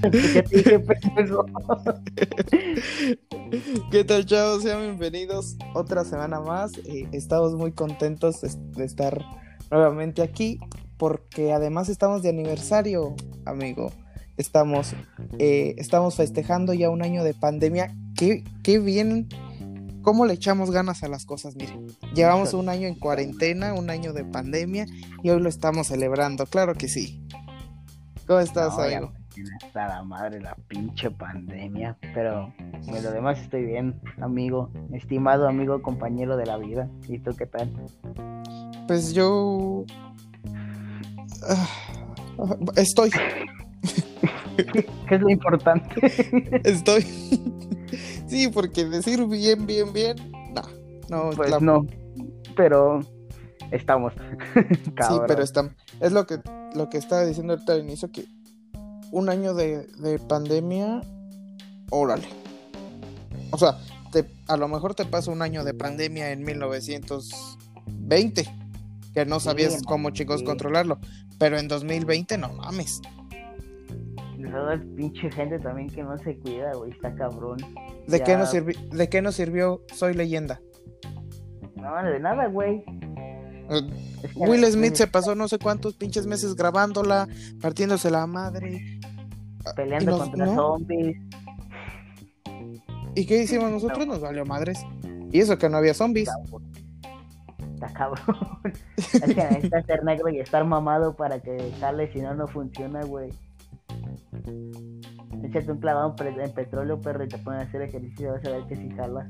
¿Qué tal, chavos? Sean bienvenidos otra semana más. Eh, estamos muy contentos de estar nuevamente aquí porque además estamos de aniversario, amigo. Estamos, eh, estamos festejando ya un año de pandemia. Qué, qué bien, cómo le echamos ganas a las cosas, miren. Llevamos un año en cuarentena, un año de pandemia y hoy lo estamos celebrando, claro que sí. ¿Cómo estás, amigo? Está la madre la pinche pandemia, pero en lo demás estoy bien, amigo, estimado amigo, compañero de la vida. ¿Y tú qué tal? Pues yo ah, estoy ¿Qué es lo importante? Estoy. sí, porque decir bien, bien, bien, no. No, pues no. Pero estamos. sí, pero estamos. Es lo que, lo que estaba diciendo ahorita al inicio, que un año de, de pandemia, órale. O sea, te, a lo mejor te pasa un año de pandemia en 1920, que no sabías cómo chicos controlarlo, pero en 2020 no mames toda pinche gente también que no se cuida, güey, está cabrón. ¿De, qué nos sirvió, ¿De qué nos sirvió Soy Leyenda? No, de nada, güey. Eh, Will Smith se pasó no sé cuántos pinches meses grabándola, partiéndose la madre. Peleando contra zombies. ¿Y qué hicimos nosotros? Nos valió madres. Y eso que no había zombies. Está cabrón. es que necesitas ser negro y estar mamado para que sale, si no, no funciona, güey. Échate un clavado en petróleo, perro, y te pones a hacer ejercicio, vas a ver que si jala.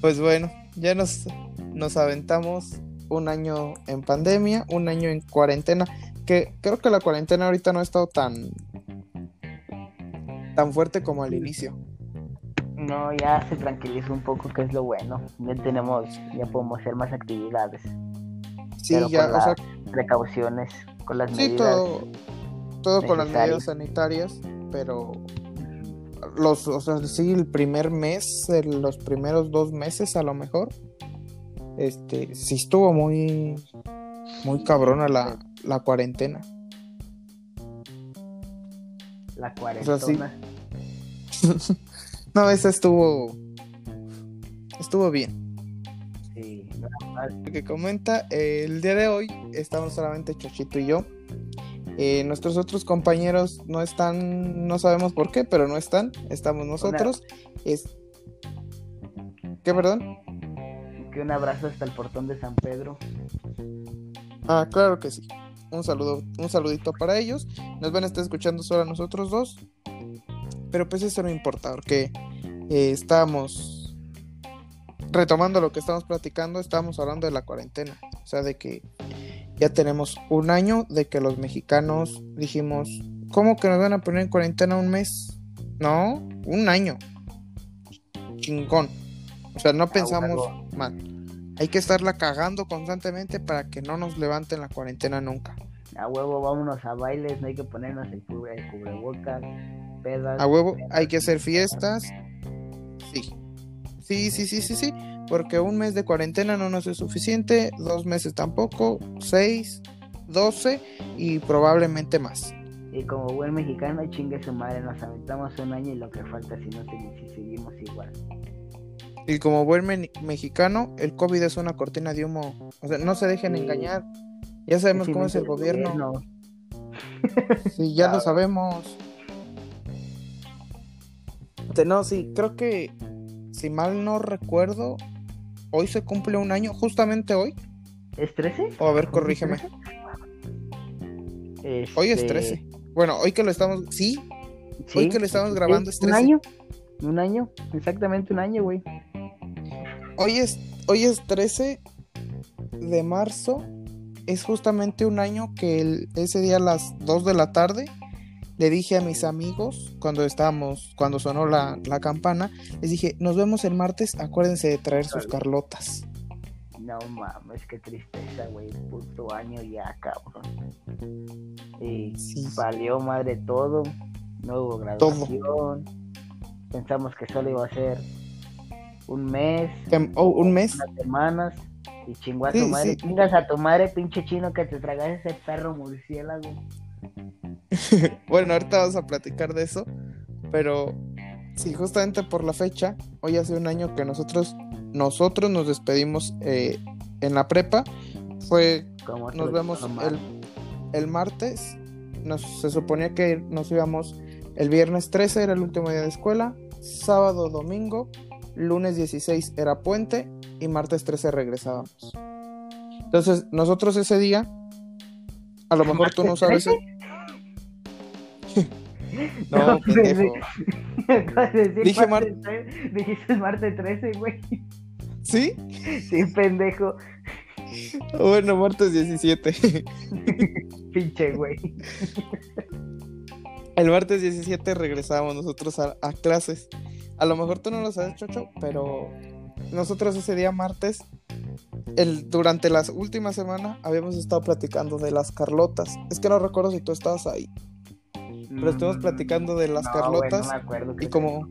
Pues bueno, ya nos, nos aventamos un año en pandemia, un año en cuarentena, que creo que la cuarentena ahorita no ha estado tan tan fuerte como al inicio. No, ya se tranquilizó un poco, que es lo bueno. Ya tenemos, ya podemos hacer más actividades. Sí, ya, o sea, precauciones, con las sí, Todo todo con las medidas sanitarias, pero los, o sea, sí, el primer mes, los primeros dos meses a lo mejor, este, sí estuvo muy, muy cabrona la, la cuarentena. La cuarentena. no, esa estuvo, estuvo bien. Sí, que comenta, el día de hoy estamos solamente Chochito y yo. Eh, nuestros otros compañeros no están, no sabemos por qué, pero no están, estamos nosotros. Es... ¿Qué, perdón? Que un abrazo hasta el portón de San Pedro. Ah, claro que sí. Un saludo, un saludito para ellos. Nos van a estar escuchando solo a nosotros dos. Pero pues eso no importa, porque eh, estamos retomando lo que estamos platicando, estamos hablando de la cuarentena. O sea, de que ya tenemos un año de que los mexicanos dijimos, ¿cómo que nos van a poner en cuarentena un mes? No, un año. Chingón. O sea, no pensamos mal. Hay que estarla cagando constantemente para que no nos levanten la cuarentena nunca. A huevo, vámonos a bailes, no hay que ponernos el, cubre, cubrebocas, pedas. A huevo, hay que hacer fiestas. Sí. Sí, sí, sí, sí, sí porque un mes de cuarentena no nos es suficiente, dos meses tampoco, seis, doce y probablemente más. Y como buen mexicano, chingue su madre, nos aventamos un año y lo que falta si no si seguimos igual. Y como buen mexicano, el COVID es una cortina de humo. O sea, no se dejen engañar. Ya sabemos cómo es el gobierno. Sí, ya lo sabemos. No, sí, creo que si mal no recuerdo, hoy se cumple un año, justamente hoy. ¿Es 13? O a ver, corrígeme. Hoy es 13. Este, bueno, hoy que lo estamos. ¿Sí? Hoy que lo estamos grabando es 13. Un año. Un año. Exactamente un año, güey. Hoy es, hoy es 13 de marzo. Es justamente un año que ese día a las 2 de la tarde le dije a mis amigos cuando estábamos, cuando sonó la, campana, les dije, nos vemos el martes, acuérdense de traer sus carlotas. No mames, qué tristeza, güey, puto año ya, cabrón. Y valió madre todo, no hubo graduación. Pensamos que solo iba a ser un mes. Oh, un mes. Unas semanas. Y chingó a tu madre. Chingas a tu madre, pinche chino, que te tragas ese perro murciélago. bueno, ahorita vamos a platicar de eso, pero sí, justamente por la fecha, hoy hace un año que nosotros, nosotros nos despedimos eh, en la prepa, fue, nos vemos el, el, martes, nos, se suponía que nos íbamos el viernes 13, era el último día de escuela, sábado, domingo, lunes 16 era puente y martes 13 regresábamos. Entonces, nosotros ese día, a lo mejor tú no sabes. no, pendejo. Dije martes. Dijiste martes 13, güey. ¿Sí? Sí, pendejo. Bueno, martes 17. Pinche, güey. El martes 17 regresamos nosotros a, a, clases. A lo mejor tú no lo sabes, Chocho, pero nosotros ese día martes, el, durante las últimas semanas, habíamos estado platicando de las Carlotas. Es que no recuerdo si tú estabas ahí. Pero estuvimos platicando de las Carlotas. y como.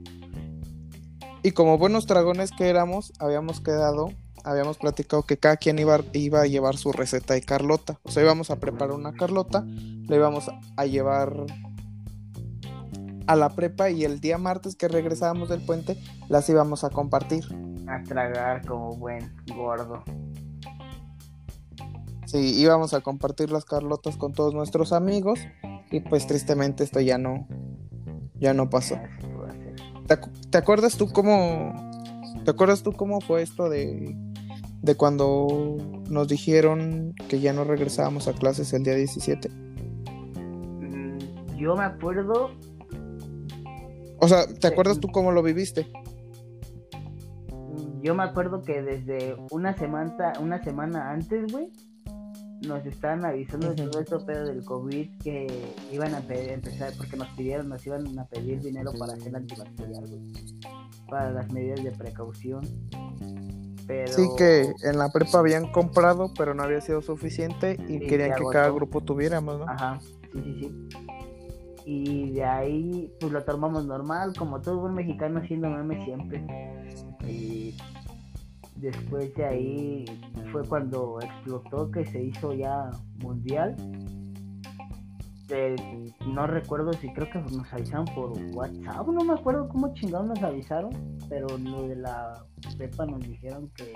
Y como buenos dragones que éramos, habíamos quedado, habíamos platicado que cada quien iba, iba a llevar su receta de Carlota. O sea, íbamos a preparar una Carlota, le íbamos a llevar a la prepa y el día martes que regresábamos del puente las íbamos a compartir. A tragar como buen gordo. Sí, íbamos a compartir las Carlotas con todos nuestros amigos y pues tristemente esto ya no ya no pasó. ¿Te, acuerdas tú cómo te acuerdas tú cómo fue esto de de cuando nos dijeron que ya no regresábamos a clases el día 17? Mm, yo me acuerdo o sea, ¿te acuerdas tú cómo lo viviste? Yo me acuerdo que desde una semana, una semana antes, güey, nos estaban avisando de todo esto pedo del COVID que iban a empezar, porque nos pidieron, nos iban a pedir dinero para hacer antibacterial, güey, para las medidas de precaución. Pero... Sí, que en la prepa habían comprado, pero no había sido suficiente y querían que cada grupo tuviéramos, ¿no? Ajá, sí, sí, sí y de ahí pues lo tomamos normal, como todo buen mexicano haciendo meme siempre. Y después de ahí fue cuando explotó que se hizo ya mundial. no recuerdo si creo que nos avisaron por WhatsApp, no me acuerdo cómo chingados nos avisaron, pero lo de la pepa nos dijeron que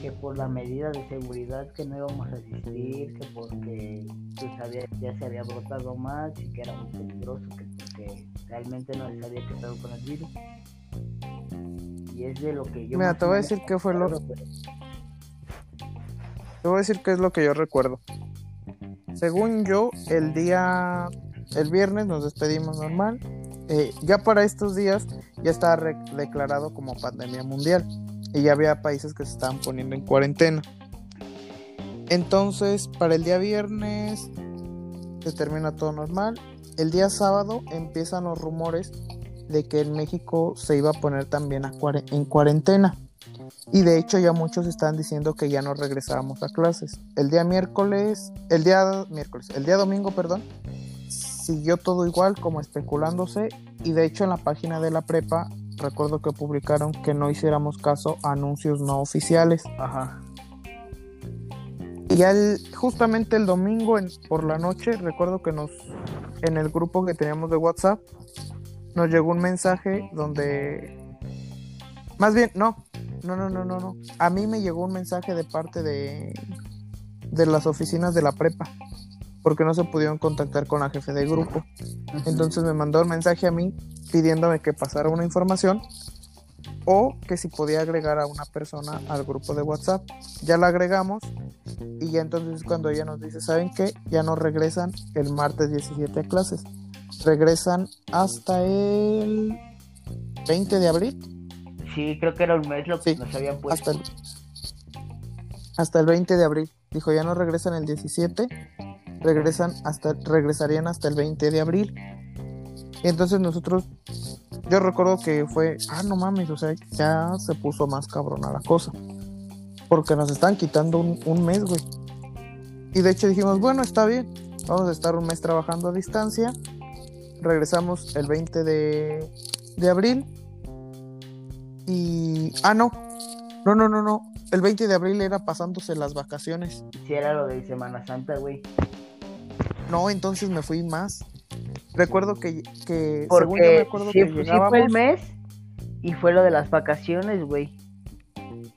que por la medida de seguridad que no íbamos a asistir, que porque pues, ya se había brotado más y que era muy peligroso, que porque realmente no se había quedado con el virus. Y es de lo que yo... Mira, te voy a decir qué fue lo... Te voy a decir qué es lo que yo recuerdo. Según yo, el día... El viernes nos despedimos normal. Eh, ya para estos días ya estaba declarado como pandemia mundial y ya había países que se estaban poniendo en cuarentena. Entonces, para el día viernes se termina todo normal. El día sábado empiezan los rumores de que en México se iba a poner también en cuarentena. Y de hecho ya muchos están diciendo que ya no regresábamos a clases. El día miércoles, el día miércoles, el día domingo, perdón, siguió todo igual como especulándose y de hecho en la página de la prepa recuerdo que publicaron que no hiciéramos caso a anuncios no oficiales. Ajá. Y el, justamente el domingo por la noche, recuerdo que nos, en el grupo que teníamos de WhatsApp, nos llegó un mensaje donde, más bien, no, no, no, no, no, no. A mí me llegó un mensaje de parte de, de las oficinas de la prepa, porque no se pudieron contactar con la jefe de grupo. Entonces me mandó un mensaje a mí pidiéndome que pasara una información o que si podía agregar a una persona al grupo de WhatsApp. Ya la agregamos y ya entonces cuando ella nos dice, ¿saben qué? Ya no regresan el martes 17 a clases. Regresan hasta el 20 de abril. Sí, creo que era un mes lo que nos habían puesto. Hasta el, hasta el 20 de abril. Dijo, ya no regresan el 17, regresan hasta, regresarían hasta el 20 de abril. Y entonces nosotros, yo recuerdo que fue, ah, no mames, o sea, ya se puso más cabrona la cosa. Porque nos están quitando un, mes, güey. Y de hecho dijimos, bueno, está bien, vamos a estar un mes trabajando a distancia. Regresamos el 20 de, de abril. Y, ah, no, no, no, no, no. El 20 de abril era pasándose las vacaciones. Sí, era lo de Semana Santa, güey. No, entonces me fui más. Recuerdo que, que según yo me acuerdo que llegábamos... fue el mes y fue lo de las vacaciones, güey.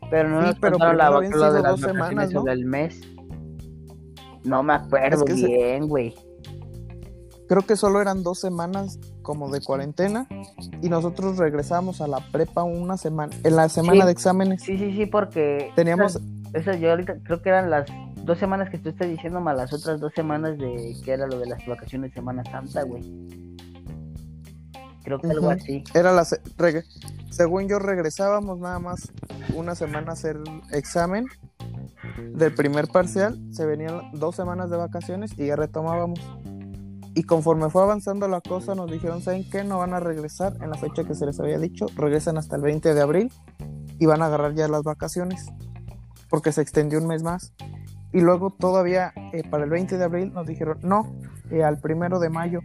Pero no nos pero la, lo de las dos semanas, ¿no? el mes. No me acuerdo bien, güey. Creo que solo eran dos semanas como de cuarentena y nosotros regresamos a la prepa una semana, en la semana de exámenes. Sí, sí, sí, porque teníamos... Eso yo ahorita creo que eran las dos semanas que tú estás diciendo más las otras dos semanas de que era lo de las vacaciones de Semana Santa, güey. Creo que algo así. Era la según yo regresábamos nada más una semana a hacer examen del primer parcial, se venían dos semanas de vacaciones y ya retomábamos. Y conforme fue avanzando la cosa, nos dijeron, ¿saben qué? No van a regresar en la fecha que se les había dicho, regresan hasta el 20 de abril y van a agarrar ya las vacaciones, porque se extendió un mes más. Y luego todavía eh, para el 20 de abril nos dijeron, no, eh, al primero de mayo.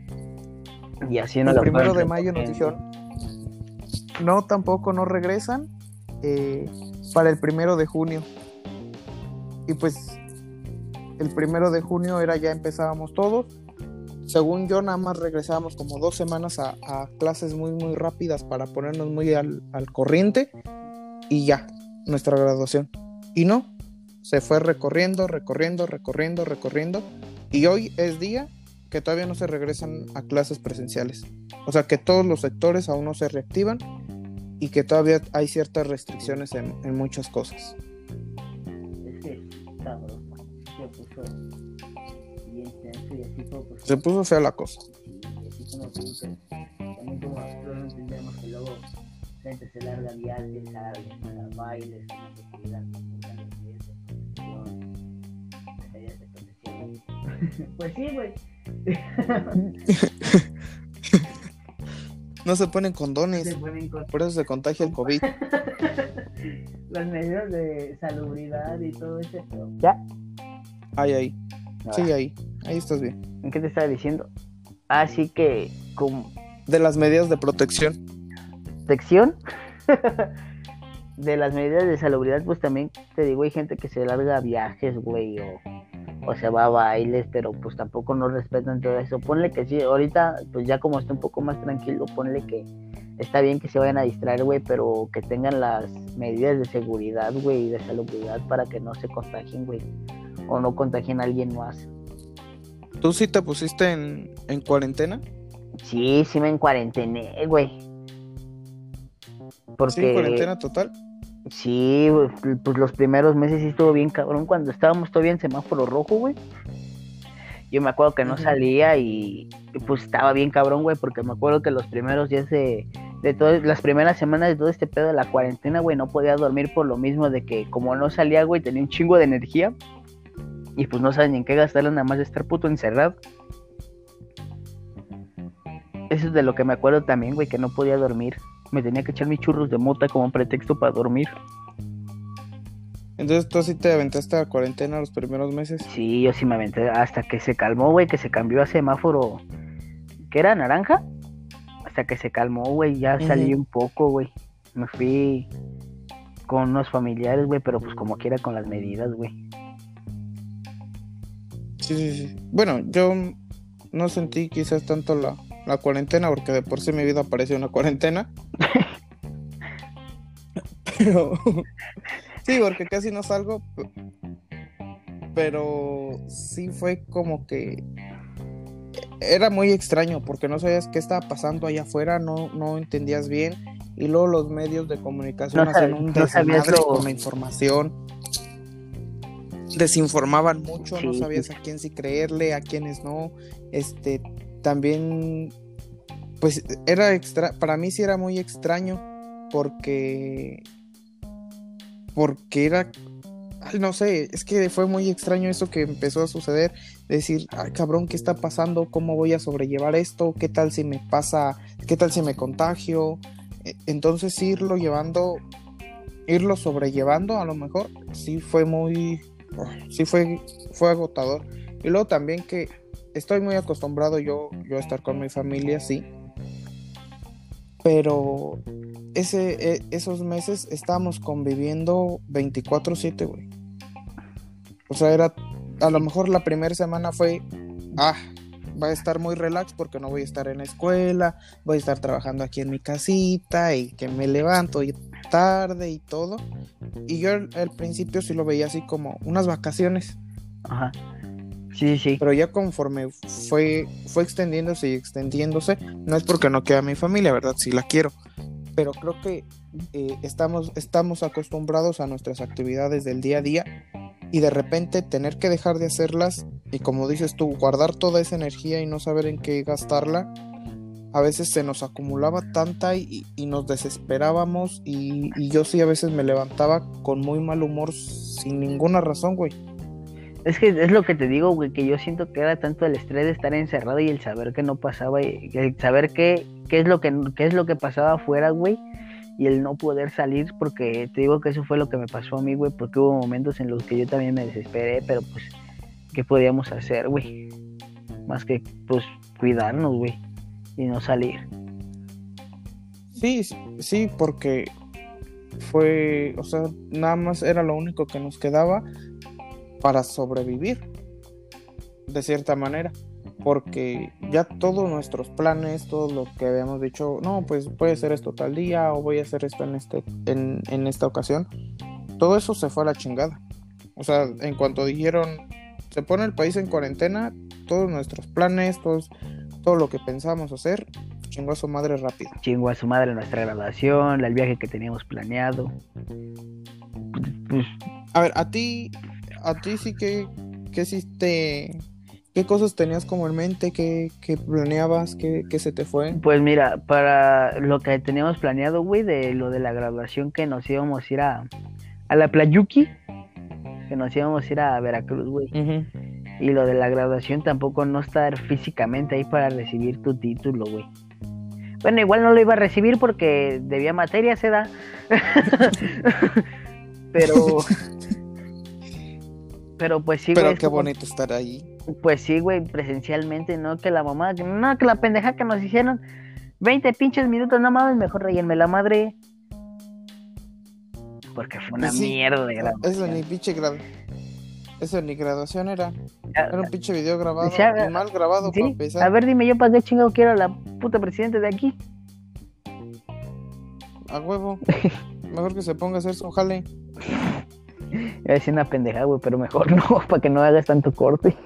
Y así en el primero de mayo nos dijeron, no, tampoco no regresan eh, para el primero de junio. Y pues el primero de junio era ya empezábamos todos según yo, nada más regresábamos como dos semanas a, clases muy, muy rápidas para ponernos muy al, corriente y ya, nuestra graduación. Y no, se fue recorriendo, recorriendo, recorriendo, recorriendo. Y hoy es día que todavía no se regresan a clases presenciales. O sea que todos los sectores aún no se reactivan y que todavía hay ciertas restricciones en, en muchas cosas. Se puso fea la cosa. Sí, así como tú, también como nosotros no entendemos que luego gente se larga viajes, a bailes, no se cuidan, Pues sí, güey. No se ponen condones. Se ponen con... Por eso se contagia el COVID. Las medidas de salubridad y todo eso. ¿Ya? Ay, ahí. Sí, ahí. Ahí estás bien. ¿En qué te estaba diciendo? Así que, como... De las medidas de protección. ¿Protección? de las medidas de salubridad, pues también te digo, hay gente que se larga a viajes, güey, o, o, se va a bailes, pero pues tampoco no respetan todo eso. Ponle que sí, ahorita, pues ya como está un poco más tranquilo, ponle que está bien que se vayan a distraer, güey, pero que tengan las medidas de seguridad, güey, y de salubridad para que no se contagien, güey, o no contagien a alguien más. ¿Tú sí te pusiste en, en cuarentena? Sí, sí me en cuarentena, güey. Porque... ¿Sí, cuarentena total? Sí, pues los primeros meses sí estuvo bien cabrón. Cuando estábamos todavía en semáforo rojo, güey. Yo me acuerdo que no salía y, pues estaba bien cabrón, güey, porque me acuerdo que los primeros días de, de todas las primeras semanas de todo este pedo de la cuarentena, güey, no podía dormir por lo mismo de que como no salía, güey, tenía un chingo de energía y pues no saben en qué gastarla nada más de estar puto encerrado. Eso es de lo que me acuerdo también, güey, que no podía dormir. Me tenía que echar mis churros de mota como pretexto para dormir. Entonces tú sí te aventaste a cuarentena los primeros meses. Sí, yo sí me aventé hasta que se calmó, güey, que se cambió a semáforo. ¿Qué era? ¿Naranja? Hasta que se calmó, güey, ya salí un poco, güey. Me fui con unos familiares, güey, pero pues como quiera con las medidas, güey. Sí, sí, sí. Bueno, yo no sentí quizás tanto la, la cuarentena, porque de por sí mi vida parecía una cuarentena. Pero sí, porque casi no salgo. Pero sí fue como que era muy extraño porque no sabías qué estaba pasando allá afuera, no, no entendías bien. Y luego los medios de comunicación hacen un desmadre con la información desinformaban mucho, no sabías a quién sí creerle, a quiénes no. Este, también, pues era extra, para mí sí era muy extraño porque, porque era, no sé, es que fue muy extraño eso que empezó a suceder, decir, ay cabrón, ¿qué está pasando? ¿Cómo voy a sobrellevar esto? ¿Qué tal si me pasa? ¿Qué tal si me contagio? E, entonces irlo llevando irlo sobrellevando a lo mejor sí fue muy sí fue, fue agotador. Y luego también que estoy muy acostumbrado yo, yo a estar con mi familia, sí. Pero ese, e, esos meses estábamos conviviendo 24/7, güey. O sea, era, a lo mejor la primera semana fue, ah, va a estar muy relax porque no voy a estar en la escuela, voy a estar trabajando aquí en mi casita y que me levanto tarde y todo. Y yo al, principio sí lo veía así como unas vacaciones. Ajá. Sí, sí. Pero ya conforme fue, fue extendiéndose y extendiéndose, no es porque no queda mi familia, ¿verdad? Sí la quiero. Pero creo que eh, estamos, estamos acostumbrados a nuestras actividades del día a día y de repente tener que dejar de hacerlas y como dices tú, guardar toda esa energía y no saber en qué gastarla, a veces se nos acumulaba tanta y, nos desesperábamos y, y, yo sí a veces me levantaba con muy mal humor sin ninguna razón, güey. Es que es lo que te digo, güey, que yo siento que era tanto el estrés de estar encerrado y el saber que no pasaba, y el saber qué, qué, es, lo que, qué es lo que pasaba afuera, güey, y el no poder salir, porque te digo que eso fue lo que me pasó a mí, güey, porque hubo momentos en los que yo también me desesperé, pero pues, ¿qué podíamos hacer, güey? Más que, pues, cuidarnos, güey, y no salir. Sí, sí, porque fue, o sea, nada más era lo único que nos quedaba para sobrevivir, de cierta manera, porque ya todos nuestros planes, todo lo que habíamos dicho, no, pues voy a hacer esto tal día o voy a hacer esto en, este, en, en esta ocasión, todo eso se fue a la chingada. O sea, en cuanto dijeron, se pone el país en cuarentena, todos nuestros planes, todos, todo lo que pensamos hacer, chingó a su madre rápido. Chingó a su madre nuestra graduación, el viaje que teníamos planeado. Pues, a ver, a ti, a ti sí que, que hiciste, qué cosas tenías como en mente, qué, planeabas, qué, se te fue. Pues mira, para lo que teníamos planeado, güey, de lo de la graduación que nos íbamos a ir a, a la Playuki, que nos íbamos a ir a Veracruz, güey. Y lo de la graduación tampoco no estar físicamente ahí para recibir tu título, güey. Bueno, igual no lo iba a recibir porque debía materia, se da. Pero Pero pues sí, güey. Pero qué bonito estar ahí. Pues sí, güey, presencialmente, ¿no? Que la mamá, no, que la pendeja que nos hicieron 20 pinches minutos, no mames, mejor rellenme la madre. Porque fue una mierda de graduación. Eso ni pinche. Eso ni graduación era. Era un pinche video grabado. mal grabado ¿sí? A ver, dime yo para qué chingado quiero a la puta presidente de aquí. A huevo. Mejor que se ponga a hacer su jale. Iba a decir una pendeja, güey, pero mejor no, para que no hagas tanto corte.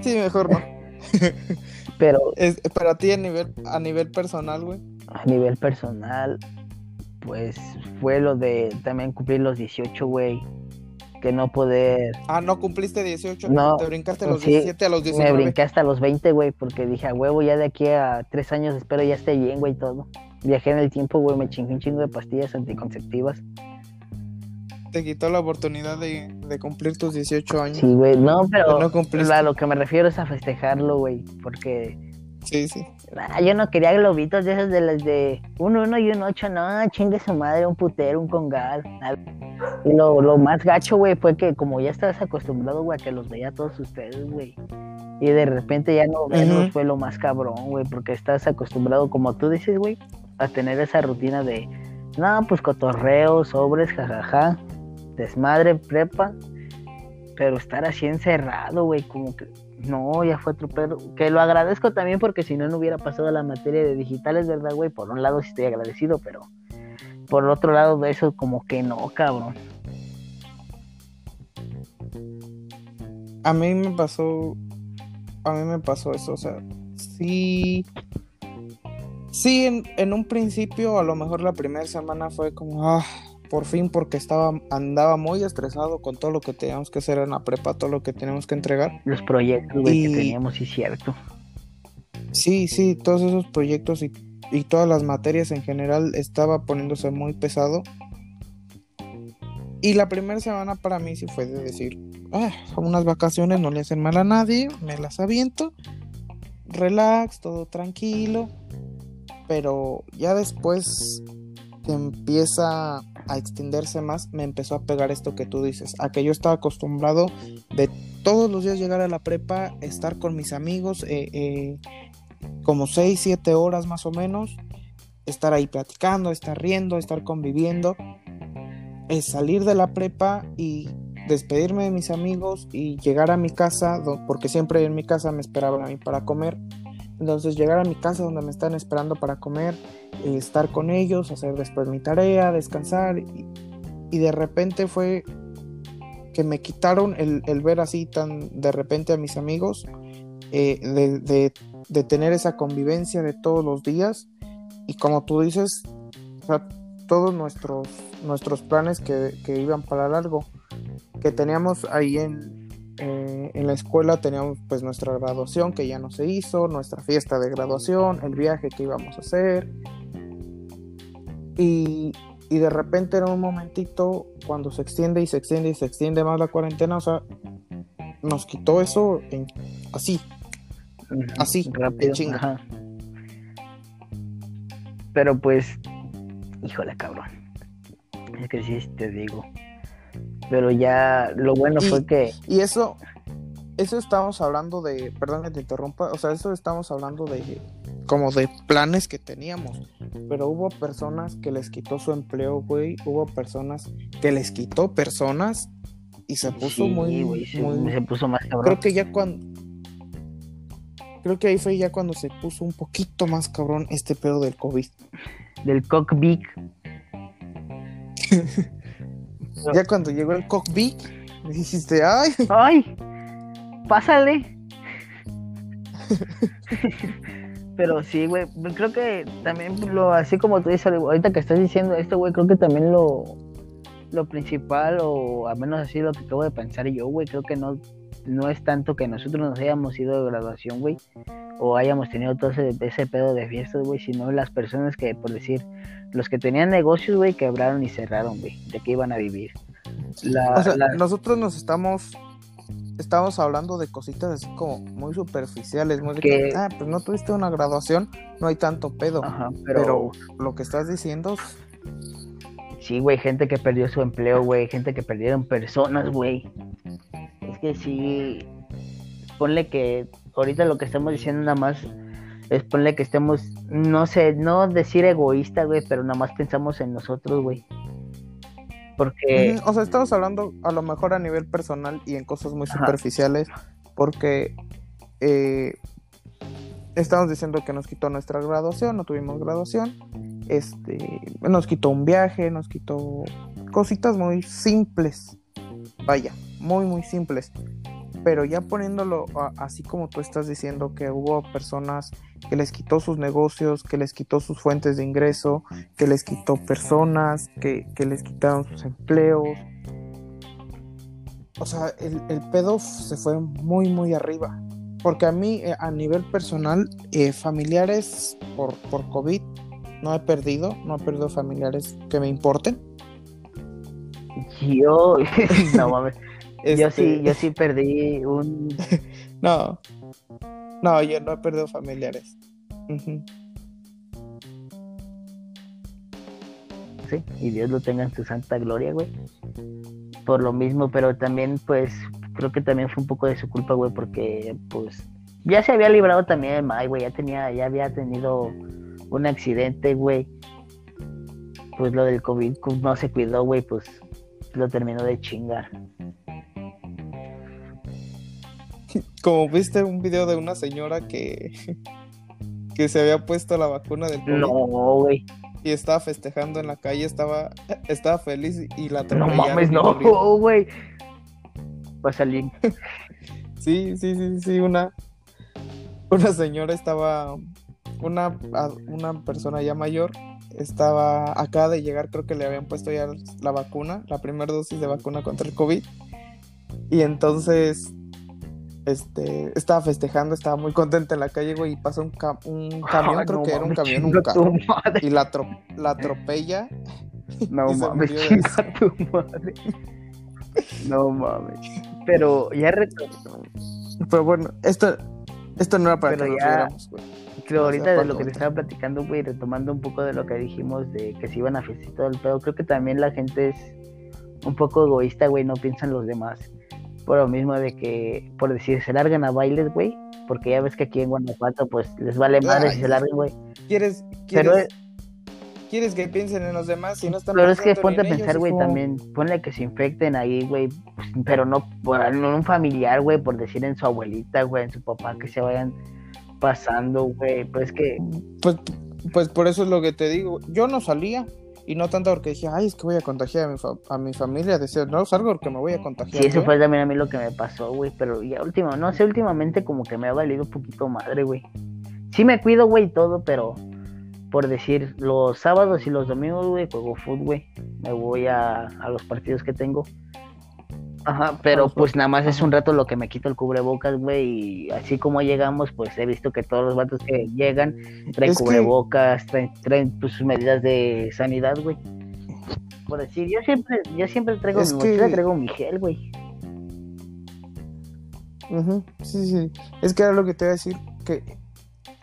Sí, mejor no. pero. Es, para ti a nivel, a nivel personal, güey. A nivel personal, pues fue lo de también cumplir los 18, güey. Que no poder. Ah, no cumpliste 18. No. Te brincaste a los 17 a los 19. Me brinqué hasta los 20, güey, porque dije, a huevo, ya de aquí a tres años espero ya esté bien, güey, todo. Viajé en el tiempo, güey, me chingué un chingo de pastillas anticonceptivas te quitó la oportunidad de, cumplir tus 18 años. Sí, güey, no, pero a lo que me refiero es a festejarlo, güey, porque... Sí, sí. yo no quería globitos de esos de las de un 1 y un 8, no, chingue su madre, un putero, un congal. Y lo, lo más gacho, güey, fue que como ya estabas acostumbrado, güey, a que los veía todos ustedes, güey. Y de repente ya no verlos fue lo más cabrón, güey, porque estás acostumbrado, como tú dices, güey, a tener esa rutina de, no, pues cotorreo, sobres, jajaja desmadre, prepa, pero estar así encerrado, güey, como que no, ya fue otro. Que lo agradezco también porque si no, no hubiera pasado la materia de digitales, ¿verdad, güey? Por un lado sí estoy agradecido, pero por otro lado de eso, como que no, cabrón. A mí me pasó, a mí me pasó eso, o sea, sí, sí, en, en un principio, a lo mejor la primera semana fue como, ah, por fin porque estaba andaba muy estresado con todo lo que teníamos que hacer en la prepa, todo lo que teníamos que entregar. Los proyectos que teníamos, sí, cierto. Sí, sí, todos esos proyectos y, y todas las materias en general estaba poniéndose muy pesado. Y la primera semana para mí sí fue de decir, ah, son unas vacaciones, no le hacen mal a nadie, me las aviento, relax, todo tranquilo. Pero ya después que empieza a extenderse más, me empezó a pegar esto que tú dices, a que yo estaba acostumbrado de todos los días llegar a la prepa, estar con mis amigos, eh, eh, como 6, 7 horas más o menos, estar ahí platicando, estar riendo, estar conviviendo, es salir de la prepa y despedirme de mis amigos y llegar a mi casa, porque siempre en mi casa me esperaban a mí para comer. Entonces llegar a mi casa donde me están esperando para comer, eh, estar con ellos, hacer después mi tarea, descansar. Y, de repente fue que me quitaron el, ver así tan de repente a mis amigos, eh, de, de, tener esa convivencia de todos los días. Y como tú dices, todos nuestros, nuestros planes que, que iban para largo que teníamos ahí en, eh, en la escuela, teníamos pues nuestra graduación que ya no se hizo, nuestra fiesta de graduación, el viaje que íbamos a hacer. Y, y de repente era un momentito cuando se extiende y se extiende y se extiende más la cuarentena, o sea, nos quitó eso así, así, rápido, chinga. Pero pues, híjole cabrón, es que sí te digo, pero ya lo bueno fue que... Y eso, eso estamos hablando de, perdón que te interrumpa, o sea, eso estamos hablando de como de planes que teníamos, pero hubo personas que les quitó su empleo, güey, hubo personas que les quitó personas y se puso muy, se, puso más cabrón. Creo que ya cuando creo que ahí fue ya cuando se puso un poquito más cabrón este pedo del COVID. Del cockpit. Ya cuando llegó el cockpit, dijiste, ay. Ay, pásale. Pero sí, güey, creo que también lo, así como tú dices, ahorita que estás diciendo esto, güey, creo que también lo, lo principal, o al menos así lo que acabo de pensar yo, güey, creo que no, no es tanto que nosotros nos hayamos ido de graduación, güey, o hayamos tenido todo ese, ese pedo de fiestas, güey, sino las personas que, por decir, los que tenían negocios, güey, quebraron y cerraron, güey, de qué iban a vivir. o sea, nosotros nos estamos estamos hablando de cositas así como muy superficiales, muy de que, ah, pues no tuviste una graduación, no hay tanto pedo. pero... lo que estás diciendo. Sí, güey, gente que perdió su empleo, güey, gente que perdieron personas, güey. Es que sí, ponle que ahorita lo que estamos diciendo nada más es ponle que estemos, no sé, no decir egoísta, güey, pero nada más pensamos en nosotros, güey. Porque... o sea, estamos hablando a lo mejor a nivel personal y en cosas muy superficiales, porque eh, estamos diciendo que nos quitó nuestra graduación, no tuvimos graduación, este, nos quitó un viaje, nos quitó cositas muy simples, vaya, muy, muy simples. Pero ya poniéndolo así como tú estás diciendo que hubo personas que les quitó sus negocios, que les quitó sus fuentes de ingreso, que les quitó personas, que, les quitaron sus empleos. O sea, el, el, pedo se fue muy, muy arriba. Porque a mí, eh, a nivel personal, eh, familiares por, por COVID, no he perdido, no he perdido familiares que me importen. Yo, no mames. Yo sí, este yo sí perdí un. no. No, yo no he perdido familiares. Sí, y Dios lo tenga en su santa gloria, güey. Por lo mismo, pero también, pues, creo que también fue un poco de su culpa, güey, porque, pues, ya se había librado también de May, güey, ya tenía, ya había tenido un accidente, güey. Pues lo del COVID pues, no se cuidó, güey, pues lo terminó de chingar. Como viste un video de una señora que, que se había puesto la vacuna del COVID. No, güey. Y estaba festejando en la calle, estaba, estaba feliz y la No mames, no, güey. Va a salir. sí, sí, sí, sí, una, una señora estaba, una, una persona ya mayor, estaba acá de llegar, creo que le habían puesto ya la vacuna, la primera dosis de vacuna contra el COVID. Y entonces este, estaba festejando, estaba muy contenta en la calle, güey, y pasa un, un camión, creo que era un camión, un carro, y la, la atropella. No mames, chinga tu madre. No mames. Pero ya retorno. Pero bueno, esto, esto no era para que ya... güey. Creo ahorita de lo que te estaba platicando, güey, retomando un poco de lo que dijimos de que se iban a festar todo el pedo, creo que también la gente es un poco egoísta, güey, no piensan los demás por lo mismo de que, por decir, se largan a bailes, güey, porque ya ves que aquí en Guanajuato, pues, les vale madre si se largan, güey. ¿Quieres, quieres, quieres que piensen en los demás si no están Pero es que ponte a pensar, güey, también, ponle que se infecten ahí, güey, pues, pero no por un familiar, güey, por decir en su abuelita, güey, en su papá, que se vayan pasando, güey, pues que... Pues, pues por eso es lo que te digo, yo no salía, y no tanto porque dije, ay, es que voy a contagiar a mi, a mi familia. Decía, no salgo porque me voy a contagiar. Sí, eso fue también a mí lo que me pasó, güey. Pero ya último, no sé, últimamente como que me ha valido un poquito madre, güey. Sí me cuido, güey, todo, pero por decir, los sábados y los domingos, güey, juego fútbol, güey. Me voy a, a los partidos que tengo. Ajá, pero pues nada más es un rato lo que me quito el cubrebocas, güey, y así como llegamos, pues he visto que todos los vatos que llegan traen cubrebocas, traen, traen pues, sus medidas de sanidad, güey. Por decir, yo siempre, yo siempre traigo mi mochila, traigo mi gel, güey. Sí, sí, es que era lo que te iba a decir, que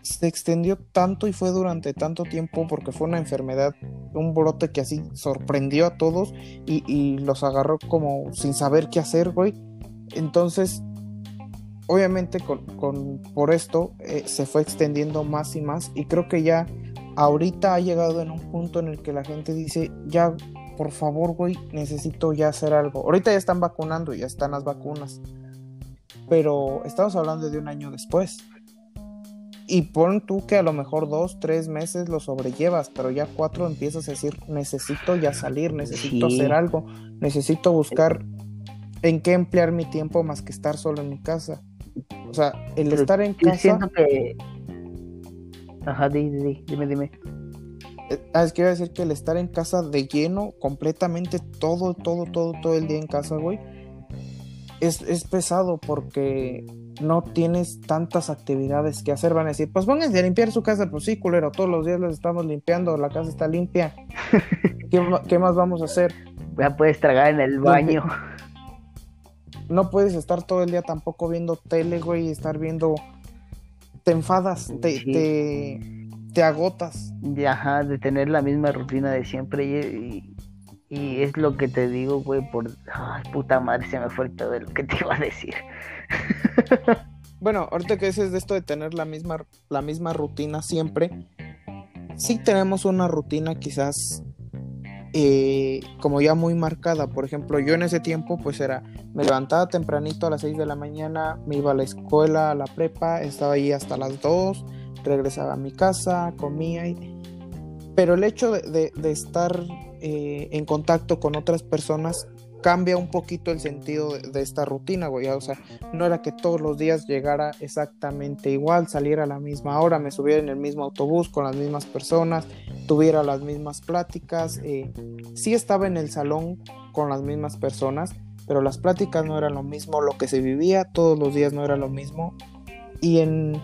se extendió tanto y fue durante tanto tiempo porque fue una enfermedad, un brote que así sorprendió a todos y, los agarró como sin saber qué hacer, güey. Entonces, obviamente con, por esto eh, se fue extendiendo más y más y creo que ya ahorita ha llegado en un punto en el que la gente dice, ya, por favor, güey, necesito ya hacer algo. Ahorita ya están vacunando, ya están las vacunas. Pero estamos hablando de un año después. Y pon tú que a lo mejor dos, tres meses lo sobrellevas, pero ya cuatro empiezas a decir, necesito ya salir, necesito hacer algo, necesito buscar en qué emplear mi tiempo más que estar solo en mi casa. O sea, el estar en casa... Siento que... Ajá, dime, dime, dime. Eh, ah, es que iba a decir que el estar en casa de lleno, completamente todo, todo, todo, todo el día en casa, güey, es, es pesado porque no tienes tantas actividades que hacer, van a decir, pues pónganse a limpiar su casa, pues sí, culero, todos los días les estamos limpiando, la casa está limpia. ¿Qué, más vamos a hacer? Ya puedes tragar en el baño. No puedes estar todo el día tampoco viendo tele, güey, y estar viendo... Te enfadas, te, te, agotas. Y, ajá, de tener la misma rutina de siempre y, y es lo que te digo, güey, por... Ay, puta madre, se me fue todo lo que te iba a decir. bueno, ahorita que dices de esto de tener la misma, la misma rutina siempre, sí tenemos una rutina quizás eh, como ya muy marcada. Por ejemplo, yo en ese tiempo pues era, me levantaba tempranito a las 6 de la mañana, me iba a la escuela, a la prepa, estaba ahí hasta las 2, regresaba a mi casa, comía. Pero el hecho de, estar eh, en contacto con otras personas cambia un poquito el sentido de, esta rutina, güey. O sea, no era que todos los días llegara exactamente igual, saliera a la misma hora, me subiera en el mismo autobús con las mismas personas, tuviera las mismas pláticas. Eh, sí estaba en el salón con las mismas personas, pero las pláticas no eran lo mismo, lo que se vivía todos los días no era lo mismo. Y en,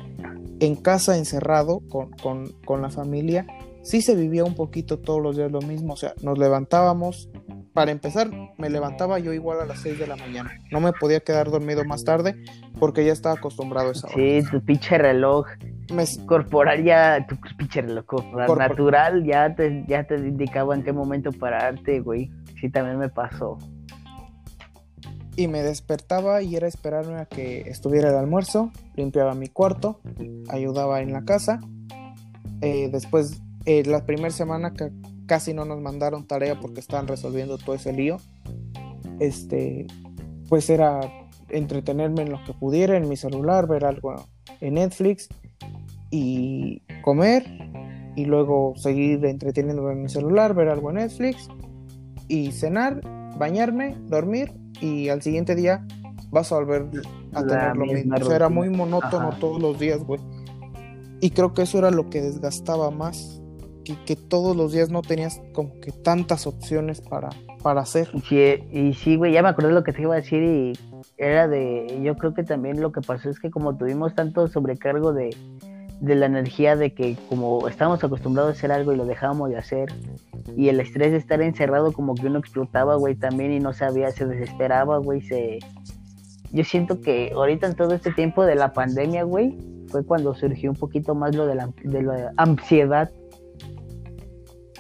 en casa encerrado con, con, con la familia, sí se vivía un poquito todos los días lo mismo. O sea, nos levantábamos, para empezar, me levantaba yo igual a las 6 de la mañana. No me podía quedar dormido más tarde porque ya estaba acostumbrado a esa hora. Sí, tu pinche reloj corporal ya, tu pinche reloj corporal natural ya te, ya te indicaba en qué momento pararte, güey. Sí, también me pasó. Y me despertaba y era esperarme a que estuviera el almuerzo, limpiaba mi cuarto, ayudaba en la casa. Eh, después, eh, la primera semana que casi no nos mandaron tarea porque estaban resolviendo todo ese lío. Este, pues era entretenerme en lo que pudiera en mi celular, ver algo en Netflix y comer y luego seguir entreteniéndome en mi celular, ver algo en Netflix y cenar, bañarme, dormir y al siguiente día vas a volver a tener lo mismo. O sea, era muy monótono todos los días, güey. Y creo que eso era lo que desgastaba más que, todos los días no tenías como que tantas opciones para, para hacer. Sí, y sí, güey, ya me acordé lo que te iba a decir y era de, yo creo que también lo que pasó es que como tuvimos tanto sobrecargo de, de la energía de que como estábamos acostumbrados a hacer algo y lo dejábamos de hacer y el estrés de estar encerrado como que uno explotaba, güey, también y no sabía, se desesperaba, güey, se... Yo siento que ahorita en todo este tiempo de la pandemia, güey, fue cuando surgió un poquito más lo de la, de la ansiedad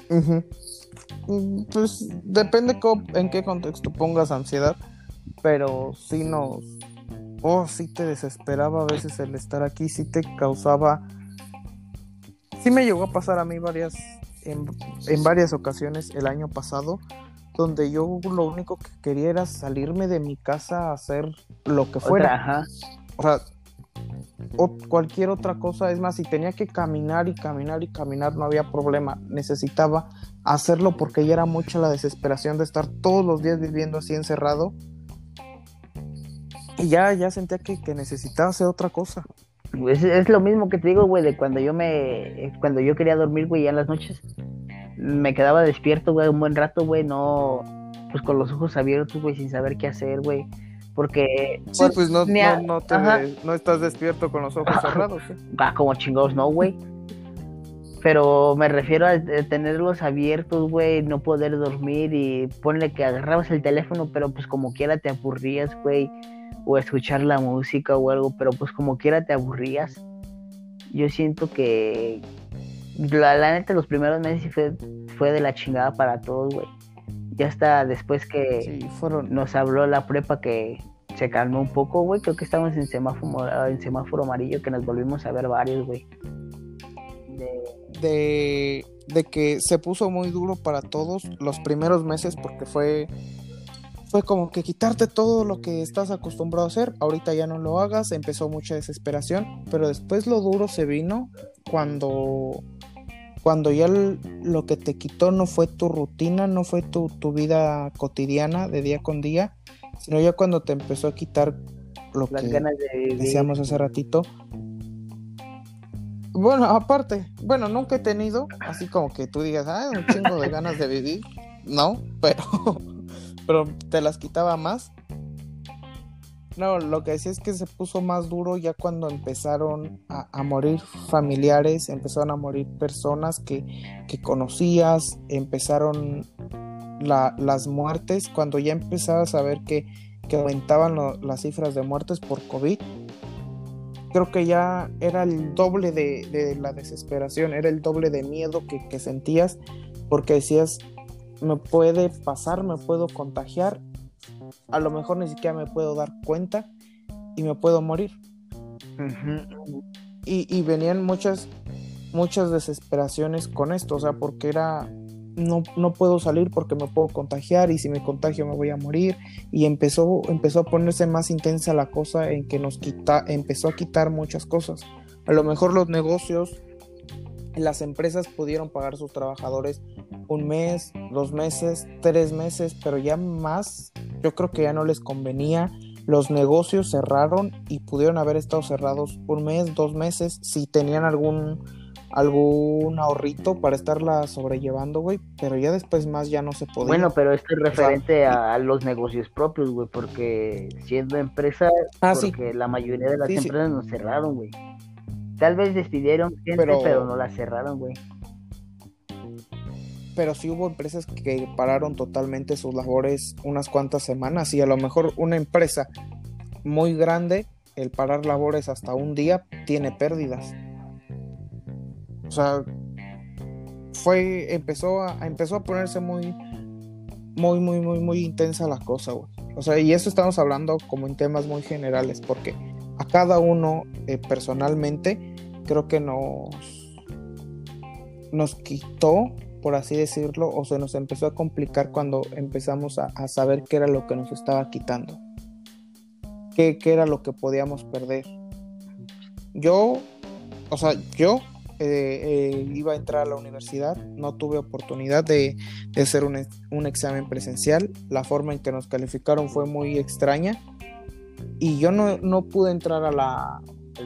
Mm, pues depende en qué contexto pongas ansiedad, pero si nos... Oh, sí te desesperaba a veces el estar aquí, sí te causaba... Sí me llegó a pasar a mí varias en, en varias ocasiones el año pasado donde yo lo único que quería era salirme de mi casa a hacer lo que fuera. O sea, o cualquier otra cosa. Es más, si tenía que caminar y caminar y caminar, no había problema. Necesitaba hacerlo porque ya era mucha la desesperación de estar todos los días viviendo así encerrado. Y ya, ya sentía que, necesitaba hacer otra cosa. Es, es lo mismo que te digo, güey, de cuando yo me. Cuando yo quería dormir, güey, ya en las noches. Me quedaba despierto, güey, un buen rato, güey, no. Pues con los ojos abiertos, güey, sin saber qué hacer, güey porque... Sí, pues no, no, no, estás despierto con los ojos cerrados. ¿eh? Ah, como chingados, no, güey. Pero me refiero a tenerlos abiertos, güey, no poder dormir y ponle que agarrabas el teléfono, pero pues como quiera te aburrías, güey, o escuchar la música o algo, pero pues como quiera te aburrías. Yo siento que la, la neta los primeros meses fue, fue de la chingada para todos, güey ya está después que fueron... nos habló la prepa que se calmó un poco, güey. Creo que estábamos en semáforo, en semáforo amarillo, que nos volvimos a ver varios, güey. De... de... que se puso muy duro para todos los primeros meses porque fue fue como que quitarte todo lo que estás acostumbrado a hacer, ahorita ya no lo hagas, empezó mucha desesperación, pero después lo duro se vino cuando cuando ya lo que te quitó no fue tu rutina, no fue tu, vida cotidiana de día con día, sino ya cuando te empezó a quitar lo que decíamos hace ratito. Bueno, aparte, bueno, nunca he tenido, así como que tú digas, ah, un chingo de ganas de vivir, no, pero, pero te las quitaba más. No, lo que decía es que se puso más duro ya cuando empezaron a, morir familiares, empezaron a morir personas que, conocías, empezaron las muertes, cuando ya empezabas a ver que, aumentaban las cifras de muertes por COVID. Creo que ya era el doble de, la desesperación, era el doble de miedo que, que sentías, porque decías, me puede pasar, me puedo contagiar a lo mejor ni siquiera me puedo dar cuenta y me puedo morir. y, venían muchas, muchas desesperaciones con esto, o sea, porque era, no, no puedo salir porque me puedo contagiar y si me contagio me voy a morir. Y empezó, empezó a ponerse más intensa la cosa en que nos quita, empezó a quitar muchas cosas. A lo mejor los negocios, las empresas pudieron pagar a sus trabajadores un mes, dos meses, tres meses, pero ya más, yo creo que ya no les convenía. Los negocios cerraron y pudieron haber estado cerrados un mes, dos meses, si tenían algún algún ahorrito para estarla sobrellevando, güey, pero ya después más ya no se podía. Bueno, pero esto es referente a los negocios propios, güey, porque siendo empresa, ah, porque la mayoría de las empresas nos cerraron, güey. Tal vez despidieron gente, pero, pero no la cerraron, güey pero sí hubo empresas que pararon totalmente sus labores unas cuantas semanas y a lo mejor una empresa muy grande, el parar labores hasta un día tiene pérdidas. O sea, fue, empezó a, empezó a ponerse muy, muy, muy, muy, muy intensa la cosa, güey. O sea, y eso estamos hablando como en temas muy generales, porque a cada uno eh, personalmente creo que nos, nos quitó por así decirlo, o se nos empezó a complicar cuando empezamos a, saber qué era lo que nos estaba quitando, qué, era lo que podíamos perder. Yo, o sea, yo eh, eh, iba a entrar a la universidad, no tuve oportunidad de, hacer un, examen presencial, la forma en que nos calificaron fue muy extraña y yo no, pude entrar a la,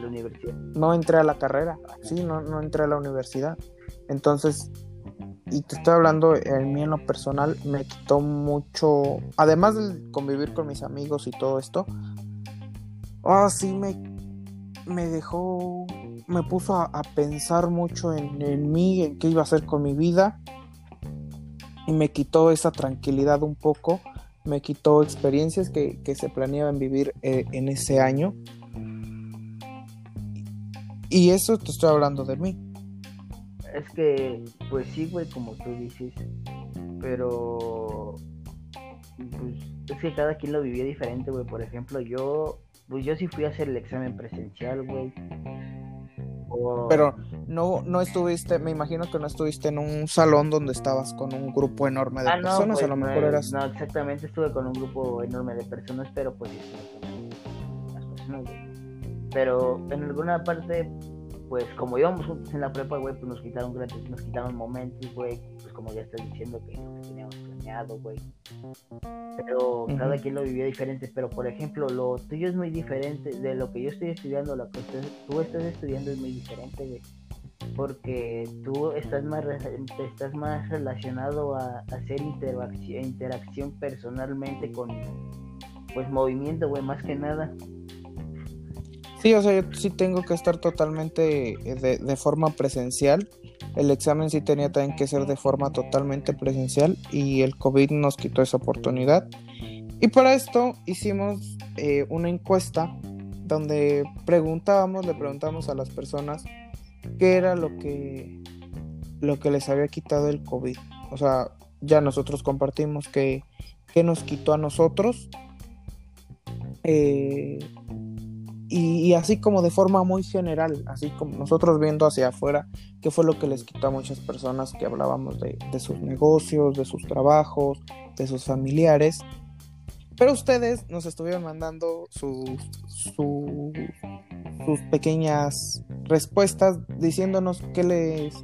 universidad. No entré a la carrera, sí, no, no entré a la universidad. Entonces y te estoy hablando en mí en lo personal me quitó mucho además de convivir con mis amigos y todo esto ah sí me me dejó me puso a, pensar mucho en, mí en qué iba a hacer con mi vida y me quitó esa tranquilidad un poco me quitó experiencias que, se planeaban vivir eh, en ese año y eso te estoy hablando de mí es que, pues sí, güey, como tú dices. Pero, pues, es que cada quien lo vivía diferente, güey. Por ejemplo, yo, pues yo sí fui a hacer el examen presencial, güey. Pero no, no estuviste, me imagino que no estuviste en un salón donde estabas con un grupo enorme de ah, personas, a pues lo mejor eras... No, exactamente, estuve con un grupo enorme de personas, pero pues Pero en alguna parte, pues como íbamos juntos en la prepa, güey, pues nos quitaron nos quitaron momentos, güey, pues como ya estás diciendo que teníamos planeado, güey. Pero cada quien lo vivió diferente, pero por ejemplo, lo tuyo es muy diferente de lo que yo estoy estudiando, lo que tú estás estudiando es muy diferente, güey. Porque tú estás más estás más relacionado a, hacer interacción, interacción personalmente con pues movimiento güey más que nada. Sí o sea yo sí tengo que estar totalmente eh, de, de, forma presencial el examen sí tenía también que ser de forma totalmente presencial y el covid nos quitó esa oportunidad y para esto hicimos eh, una encuesta donde preguntábamos le preguntamos a las personas qué era lo que, lo que les había quitado el COVID. O sea, ya nosotros compartimos que, nos quitó a nosotros. Eh, y, así como de forma muy general, así como nosotros viendo hacia afuera, qué fue lo que les quitó a muchas personas que hablábamos de, sus negocios, de sus trabajos, de sus familiares. Pero ustedes nos estuvieron mandando sus, sus pequeñas respuestas diciéndonos qué les,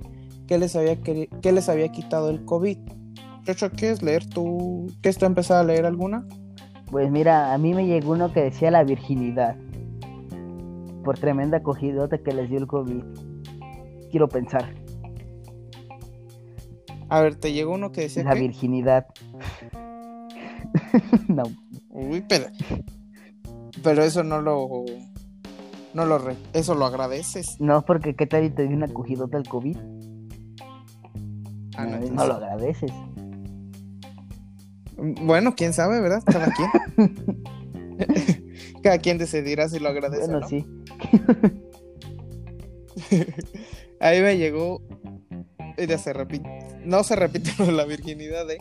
qué les, había, qué les había quitado el COVID. Chocho, ¿quieres leer tú? ¿Quieres tú empezar a leer alguna? Pues mira, a mí me llegó uno que decía la virginidad. Por tremenda acogidota que les dio el COVID. Quiero pensar. A ver, ¿te llegó uno que decía La virginidad. no. Uy, pero... Pero eso no lo no lo re eso lo agradeces. No, porque qué tal y te dio una acogidota del COVID. Ah, no, no, lo agradeces. Bueno, quién sabe, ¿verdad? Cada quien. Cada quien decidirá si lo agradece. Bueno, sí. Ahí me llegó. Ya se repite. No se repite lo de la virginidad, ¿eh?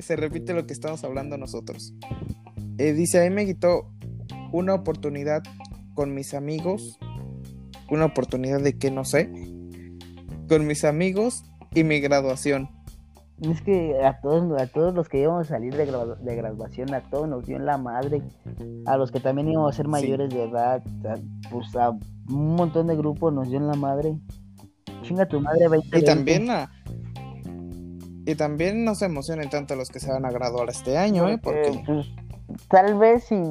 Se repite lo que estamos hablando nosotros. Eh, dice, ahí me quitó una oportunidad con mis amigos, una oportunidad de que no sé, con mis amigos y mi graduación. Es que a todos, a todos los que íbamos a salir de, graduación, a todos nos dio en la madre, a los que también íbamos a ser mayores de edad, pues a un montón de grupos nos dio en la madre. Chinga tu madre, 20, Y también Y también no se emocionen tanto los que se van a graduar este año, ¿eh? Porque... Pues, tal vez sí,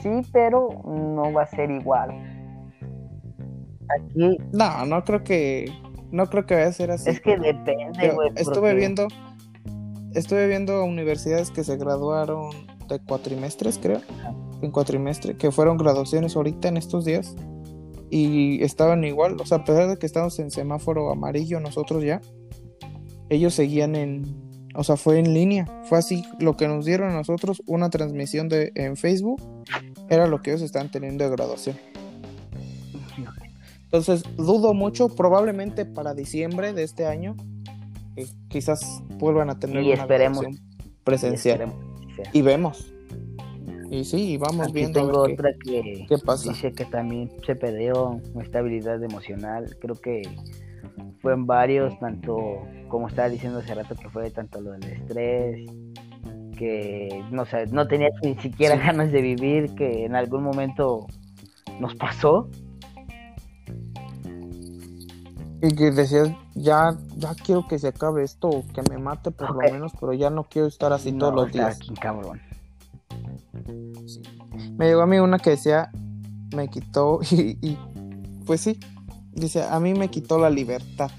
sí, pero no va a ser igual. Aquí. No, no creo que. No creo que vaya a ser así. Es que depende, güey. Estuve viendo. Estuve viendo universidades que se graduaron de cuatrimestres, creo. En cuatrimestre, que fueron graduaciones ahorita en estos días. Y estaban igual, o sea, a pesar de que estamos en semáforo amarillo nosotros ya, ellos seguían en, o sea, fue en línea. Fue así lo que nos dieron a nosotros, una transmisión de, en Facebook, era lo que ellos están teniendo de graduación. Entonces, dudo mucho, probablemente para diciembre de este año, eh, quizás vuelvan a tener una graduación presencial. Y, vemos. Y sí, vamos viendo. Tengo otra que dice que también se perdió estabilidad emocional. Creo que fue en varios, tanto como estaba diciendo hace rato que fue tanto lo del estrés, que no sé, no tenía ni siquiera ganas de vivir, que en algún momento nos pasó. Y que decías, ya, ya quiero que se acabe esto, que me mate por lo menos, pero ya no quiero estar así todos los días. Aquí, cabrón. Me llegó a mí una que decía, me quitó y pues sí, Dice, a mí me quitó la libertad.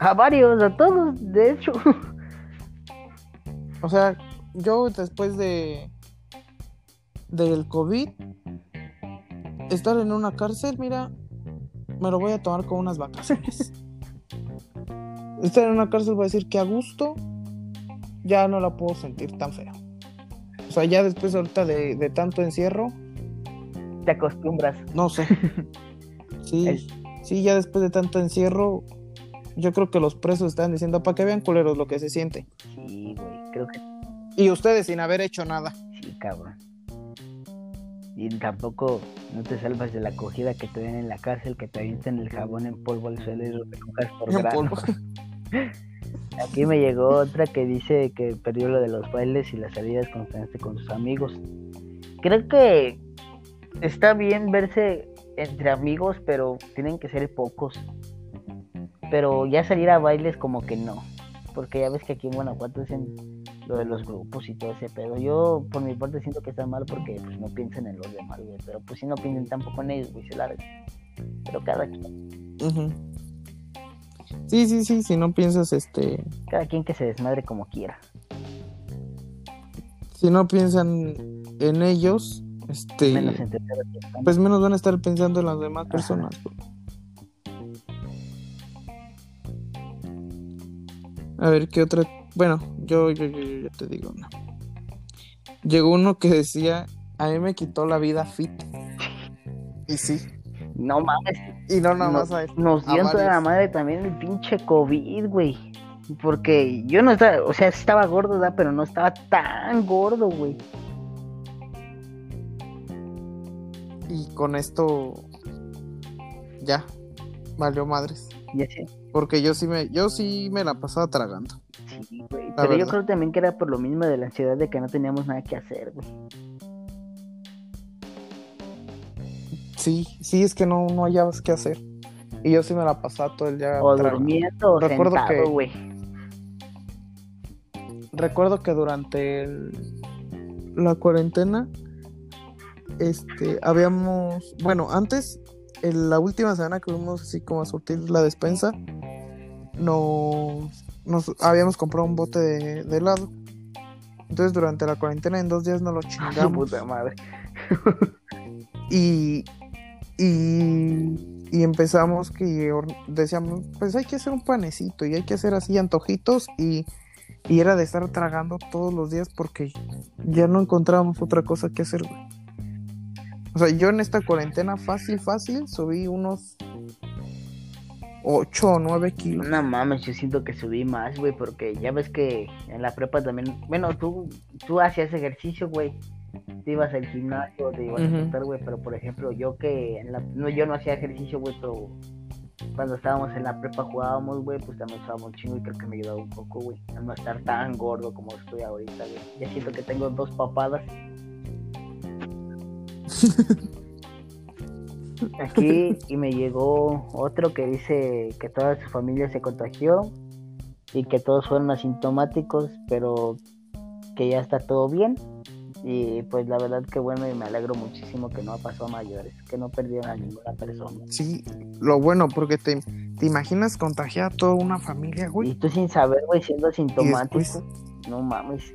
A varios, a todos, de hecho. O sea, yo después de del COVID, estar en una cárcel, mira, me lo voy a tomar con unas vacaciones. estar en una cárcel voy a decir que a gusto ya no la puedo sentir tan feo. O sea, ya después ahorita de, de tanto encierro. Te acostumbras. No sé. Sí. Sí, ya después de tanto encierro, yo creo que los presos están diciendo para que vean culeros lo que se siente. Sí, güey, creo que. Y ustedes sin haber hecho nada. Sí, cabrón. Y tampoco no te salvas de la acogida que te den en la cárcel, que te avienten el jabón en polvo al suelo y lo recojas por grano. Aquí me llegó otra que dice que perdió lo de los bailes y las salidas constantes con sus amigos. Creo que está bien verse entre amigos, pero tienen que ser pocos. Pero ya salir a bailes como que no. Porque ya ves que aquí en Guanajuato dicen lo de los grupos y todo ese pedo. Yo por mi parte siento que está mal porque pues, no piensan en los demás, güey. Pero pues si no piensan tampoco en ellos, güey, se larga. Pero cada quien. Sí, sí, sí, si no piensas, este... Cada quien que se desmadre como quiera. Si no piensan en ellos, este... pues menos van a estar pensando en las demás personas. A ver, ¿qué otra? Bueno, yo, yo, yo, yo te digo una. Llegó uno que decía, a mí me quitó la vida fit. Y sí. No mames. Y no nada más a Nos dio toda la madre también el pinche COVID, güey. Porque yo no estaba, o sea, estaba gordo, ¿verdad? Pero no estaba tan gordo, güey. Y con esto ya valió madres. Ya sé. Porque yo sí me, yo sí me la pasaba tragando. Sí, güey. Pero yo creo también que era por lo mismo de la ansiedad de que no teníamos nada que hacer, güey. Sí, sí, es que no, no hallabas qué hacer. Y yo sí me la pasaba todo el día. O durmiendo o recuerdo que, güey. Recuerdo que durante la cuarentena, este, habíamos, bueno, antes, en la última semana que fuimos así como a surtir la despensa, nos, nos habíamos comprado un bote de, helado. Entonces durante la cuarentena en dos días nos lo chingamos. Puta madre. y, y, empezamos que decíamos, pues hay que hacer un panecito y hay que hacer así antojitos y, era de estar tragando todos los días porque ya no encontrábamos otra cosa que hacer, O sea, yo en esta cuarentena fácil, fácil, subí unos 8 o 9 kilos. No mames, yo siento que subí más, güey, porque ya ves que en la prepa también, bueno, tú, tú hacías ejercicio, güey te ibas al gimnasio, te ibas a estar, güey, pero por ejemplo, yo que en la, no, yo no hacía ejercicio, güey, pero cuando estábamos en la prepa jugábamos, güey, pues también estábamos chingo y creo que me ayudaba un poco, güey, a no estar tan gordo como estoy ahorita, güey. Ya siento que tengo dos papadas. Aquí y me llegó otro que dice que toda su familia se contagió y que todos fueron asintomáticos, pero que ya está todo bien y pues la verdad que bueno y me alegro muchísimo que no pasó a mayores, que no perdieron a ninguna persona. Sí, lo bueno, porque te, te imaginas contagiar a toda una familia, güey. Y tú sin saber, güey, siendo asintomático. No mames.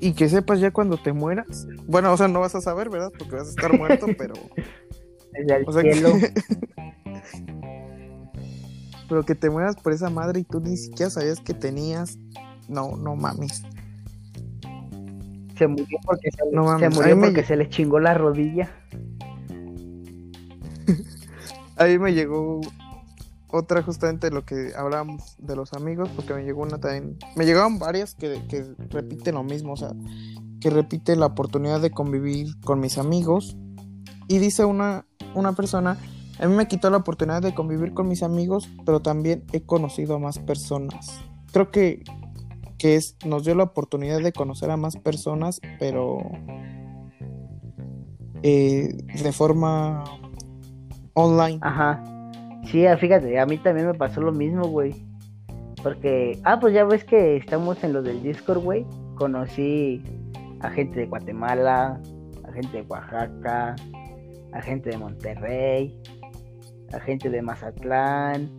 Y que sepas ya cuando te mueras. Bueno, o sea, no vas a saber, ¿verdad? Porque vas a estar muerto, pero. Desde el cielo. pero que te mueras por esa madre y tú ni siquiera sabías que tenías. No, no mames. Se murió porque se, se murió porque se le chingó la rodilla. Ahí me llegó otra justamente lo que hablábamos de los amigos, porque me llegó una también. Me llegaron varias que, que repiten lo mismo, o sea, que repite la oportunidad de convivir con mis amigos. Y dice una, una persona, a mí me quitó la oportunidad de convivir con mis amigos, pero también he conocido a más personas. Creo que que es, nos dio la oportunidad de conocer a más personas, pero eh, de forma online. Ajá. Sí, ah, fíjate, a mí también me pasó lo mismo, güey. Porque, ah, pues ya ves que estamos en lo del Discord, güey. Conocí a gente de Guatemala, a gente de Oaxaca, a gente de Monterrey, a gente de Mazatlán,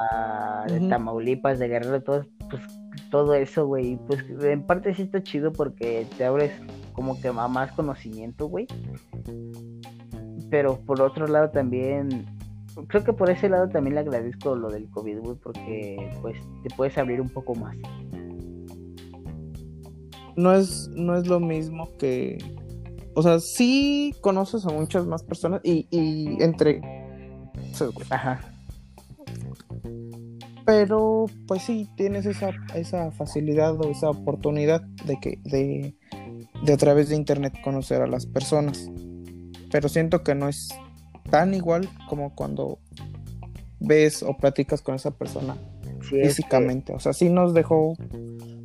a de Tamaulipas, de Guerrero, todos, pues todo eso, güey. Pues en parte sí está chido porque te abres como que a más conocimiento, güey. Pero por otro lado también, creo que por ese lado también le agradezco lo del COVID, güey, porque pues te puedes abrir un poco más. No es, no es lo mismo que... O sea, sí conoces a muchas más personas y, y entre... Ajá pero pues sí tienes esa, esa facilidad o esa oportunidad de que de, de a través de internet conocer a las personas. Pero siento que no es tan igual como cuando ves o platicas con esa persona físicamente. O sea, sí nos dejó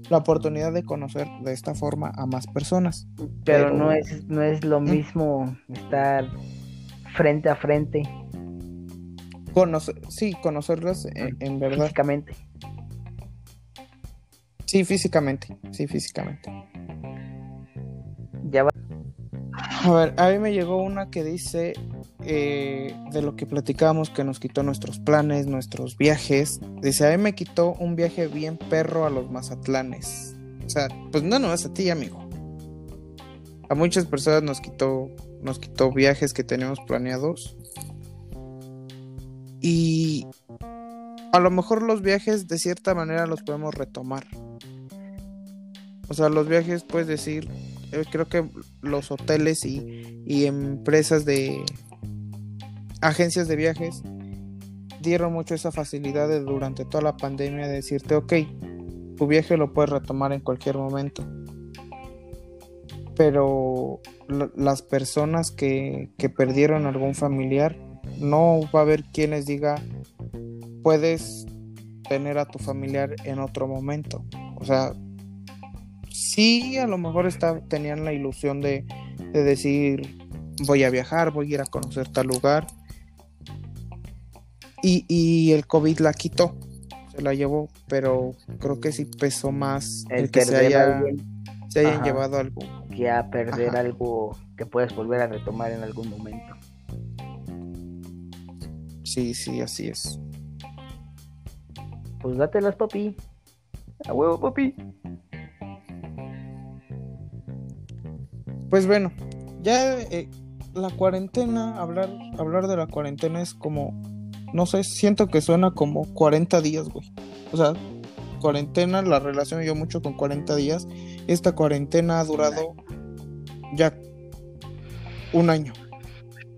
la oportunidad de conocer de esta forma a más personas. Pero, no es no es lo mismo estar frente a frente. Conocer, sí, conocerlas en, verdad. Físicamente. Sí, físicamente. Sí, físicamente. Ya va. A ver, a mí me llegó una que dice eh, de lo que platicábamos que nos quitó nuestros planes, nuestros viajes. Dice, a mí me quitó un viaje bien perro a los Mazatlanes. O sea, pues no, no es a ti, amigo. A muchas personas nos quitó, nos quitó viajes que teníamos planeados. Y a lo mejor los viajes de cierta manera los podemos retomar. O sea, los viajes puedes decir, eh, creo que los hoteles y, y empresas de agencias de viajes dieron mucho esa facilidad de, durante toda la pandemia de decirte, ok, tu viaje lo puedes retomar en cualquier momento. Pero las personas que, que perdieron algún familiar, no va a haber quien les diga, puedes tener a tu familiar en otro momento. O sea, sí, a lo mejor está, tenían la ilusión de, de decir, voy a viajar, voy a ir a conocer tal lugar, y, el COVID la quitó, se la llevó, pero creo que sí pesó más el, que se, haya, se hayan llevado algo. Que a perder algo que puedes volver a retomar en algún momento. Sí, sí, así es. Pues dátelas, papi. A huevo, papi. Pues bueno, ya eh, la cuarentena, hablar, hablar de la cuarentena es como no sé, siento que suena como 40 días, güey. O sea, cuarentena, la relación yo mucho con 40 días. Esta cuarentena ha durado ya un año.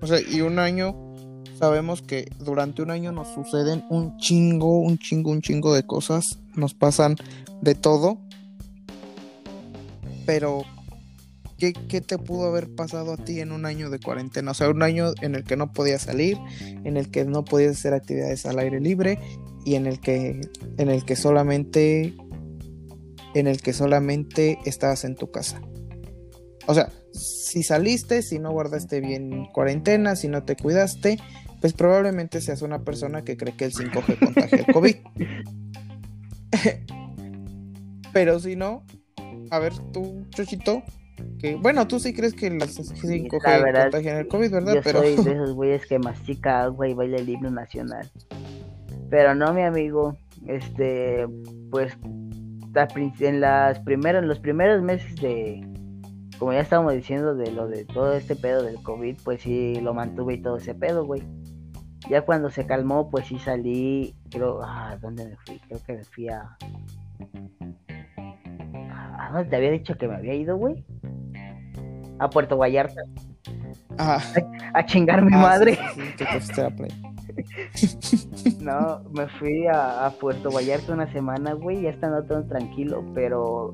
O sea, y un año, sabemos que durante un año nos suceden un chingo, un chingo, un chingo de cosas. Nos pasan de todo. Pero ¿Qué, te pudo haber pasado a ti en un año de cuarentena? O sea, un año en el que no podías salir, en el que no podías hacer actividades al aire libre y en el que, en el que solamente, en el que solamente estabas en tu casa. O sea, si saliste, si no guardaste bien cuarentena, si no te cuidaste, pues probablemente seas una persona que cree que el 5G contagia el COVID. Pero si no, a ver, tú, Chochito, bueno, tú sí crees que las 5G contagian el COVID, ¿verdad? Yo soy de esos güeyes que mastica agua y baila el himno nacional. Pero no, mi amigo, este, pues, en las primeras, los primeros meses de, como ya estábamos diciendo, de lo de todo este pedo del COVID, pues sí lo mantuve y todo ese pedo, güey. Ya cuando se calmó, pues sí salí, creo, ah, ¿dónde me fui? Creo que me fui a... ¿A dónde te había dicho que me había ido, güey? a Puerto Vallarta. A, chingar mi ah, madre. no, me fui a, Puerto Vallarta una semana, güey, ya estando todo tranquilo, pero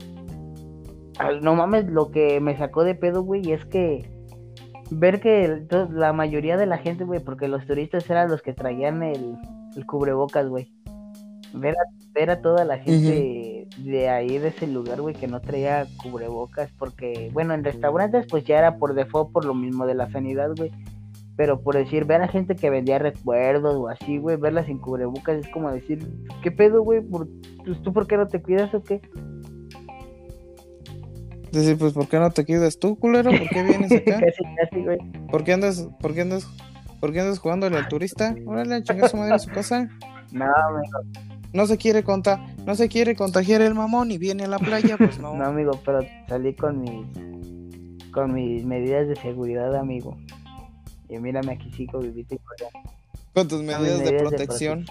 no mames, lo que me sacó de pedo, güey, es que ver que la mayoría de la gente, güey, porque los turistas eran los que traían el, el cubrebocas, güey. Ver a, ver a toda la gente de ahí, de ese lugar, güey, que no traía cubrebocas, porque, bueno, en restaurantes, pues ya era por default por lo mismo de la sanidad, güey. Pero por decir, ver a gente que vendía recuerdos o así, güey, verla sin cubrebocas es como decir, ¿qué pedo, güey? ¿Por, pues, ¿Tú por qué no te cuidas o qué? Decir, pues, ¿por qué no te cuidas tú, culero? ¿Por qué vienes acá? ¿Por qué andas, por qué andas, por qué andas jugándole al turista? Órale, chingar su madre a su casa. No, amigo no se quiere contar, no se quiere contagiar el mamón y viene a la playa, pues no. no, amigo, pero salí con mis con mis medidas de seguridad, amigo. Y mírame aquí sigo vivito y Con tus medidas, de, protección.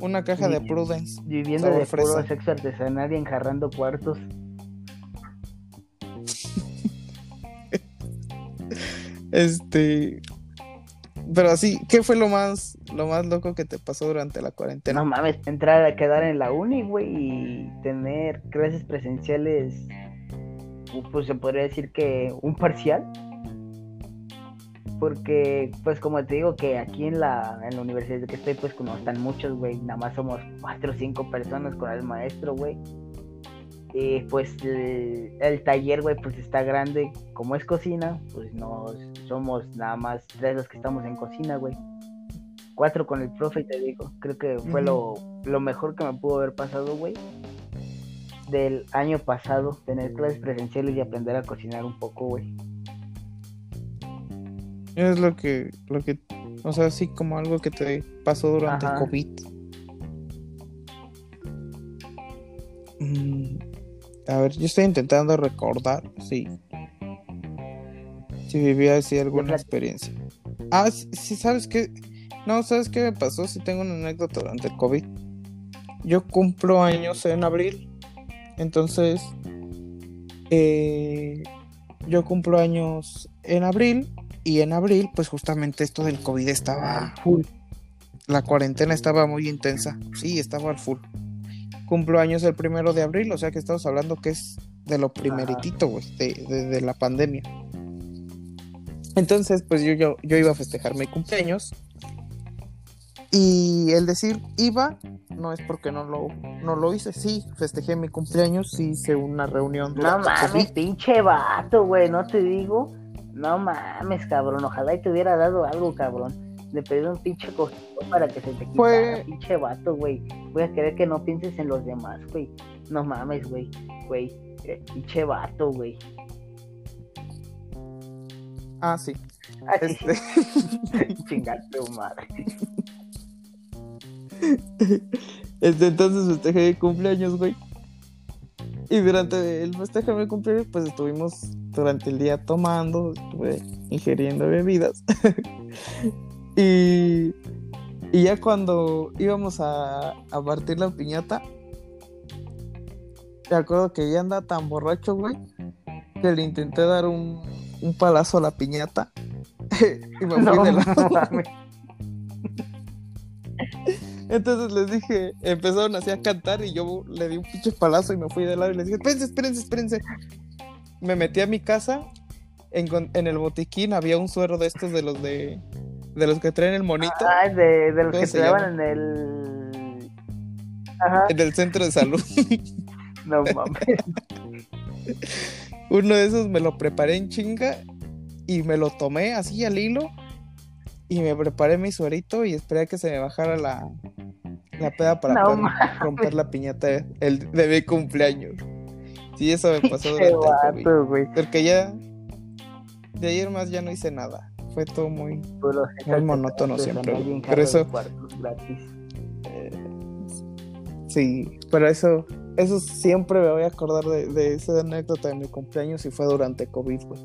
Una caja de Prudence. Viviendo de puro sexo artesanal y enjarrando cuartos. Este, pero así, ¿qué fue lo más, lo más loco que te pasó durante la cuarentena? No mames, entrar a quedar en la uni, güey, y tener clases presenciales pues se podría decir que un parcial. Porque, pues como te digo, que aquí en la, en la universidad que estoy, pues como están muchos, güey, nada más somos cuatro o cinco personas con el maestro, güey. Y pues el, taller, güey, pues está grande. Como es cocina, pues no somos nada más tres los que estamos en cocina, güey. Cuatro con el profe, te digo. Creo que fue lo, lo mejor que me pudo haber pasado, güey del año pasado, tener clases presenciales y aprender a cocinar un poco, güey. Es lo que, lo que, o sea, así como algo que te pasó durante COVID. A ver, yo estoy intentando recordar, sí. Si vivía así alguna experiencia. Ah, sí, ¿sabes qué? No, ¿sabes qué me pasó? Si tengo una anécdota durante el COVID. Yo cumplo años en abril entonces, eh, yo cumplo años en abril y en abril, pues justamente esto del COVID estaba full. La cuarentena estaba muy intensa. Sí, estaba al full. Cumplo años el primero de abril, o sea que estamos hablando que es de lo primeritito, güey, de, la pandemia. Entonces, pues yo, yo, yo iba a festejar mi cumpleaños. Y el decir iba no es porque no lo, no lo hice. Sí, festejé mi cumpleaños, sí hice una reunión. No mames, pinche vato, güey, no te digo. No mames, cabrón, ojalá y te hubiera dado algo, cabrón. Le pedí un pinche cosito para que se te quitara, Fue... pinche vato, güey. Voy a querer que no pienses en los demás, güey. No mames, güey, güey. Eh, pinche vato, güey. Ah, sí. Ah, sí. Este... madre. Este, entonces festejé mi cumpleaños, güey. Y durante el festejo de mi cumpleaños, pues estuvimos durante el día tomando, estuve ingiriendo bebidas. y, y ya cuando íbamos a, a partir la piñata, me acuerdo que ya andaba tan borracho, güey, que le intenté dar un, un palazo a la piñata. y me fui de lado. Entonces les dije, empezaron así a cantar y yo le di un pinche palazo y me fui de lado y les dije, espérense, espérense, espérense. Me metí a mi casa, en, en el botiquín había un suero de estos de los de, de los que traen el monito. Ah, de, de los que te en el... Ajá. En el centro de salud. no mames. Uno de esos me lo preparé en chinga y me lo tomé así al hilo y me preparé mi suerito y esperé a que se me bajara la, la peda para romper la piñata el, de mi cumpleaños. Sí, eso me pasó durante el COVID. Porque ya de ayer más ya no hice nada. Fue todo muy, muy monótono siempre. Pero eso. Eh, sí, pero eso, eso siempre me voy a acordar de, de esa anécdota de mi cumpleaños y fue durante COVID, güey.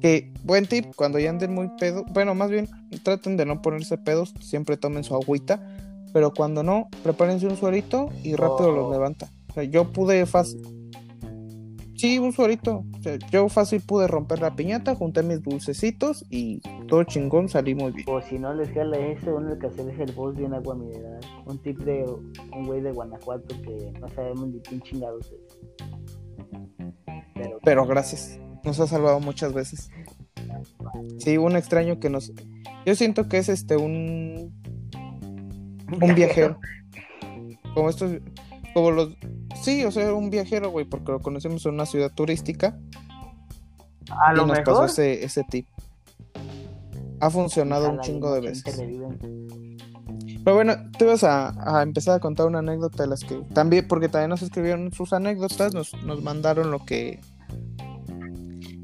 Que buen tip, cuando ya anden muy pedos, bueno, más bien traten de no ponerse pedos, siempre tomen su agüita, pero cuando no, prepárense un suerito y rápido los oh. levanta. O sea, yo pude fácil. Sí, un suerito. O sea, yo fácil pude romper la piñata, junté mis dulcecitos y todo chingón salí muy bien. O si no les jala eso, uno que hacer es el boss de agua mineral. Un tip de un güey de Guanajuato que no sabemos ni quién chingados es. Pero, pero gracias nos ha salvado muchas veces. Sí, un extraño que nos. Yo siento que es este un. Un viajero. Como estos. Como los. Sí, o sea, un viajero, güey, porque lo conocemos en una ciudad turística. A lo y nos pasó ese, ese tip. Ha funcionado un chingo de veces. Pero bueno, tú vas a, a, empezar a contar una anécdota de las que también, porque también nos escribieron sus anécdotas, nos, nos mandaron lo que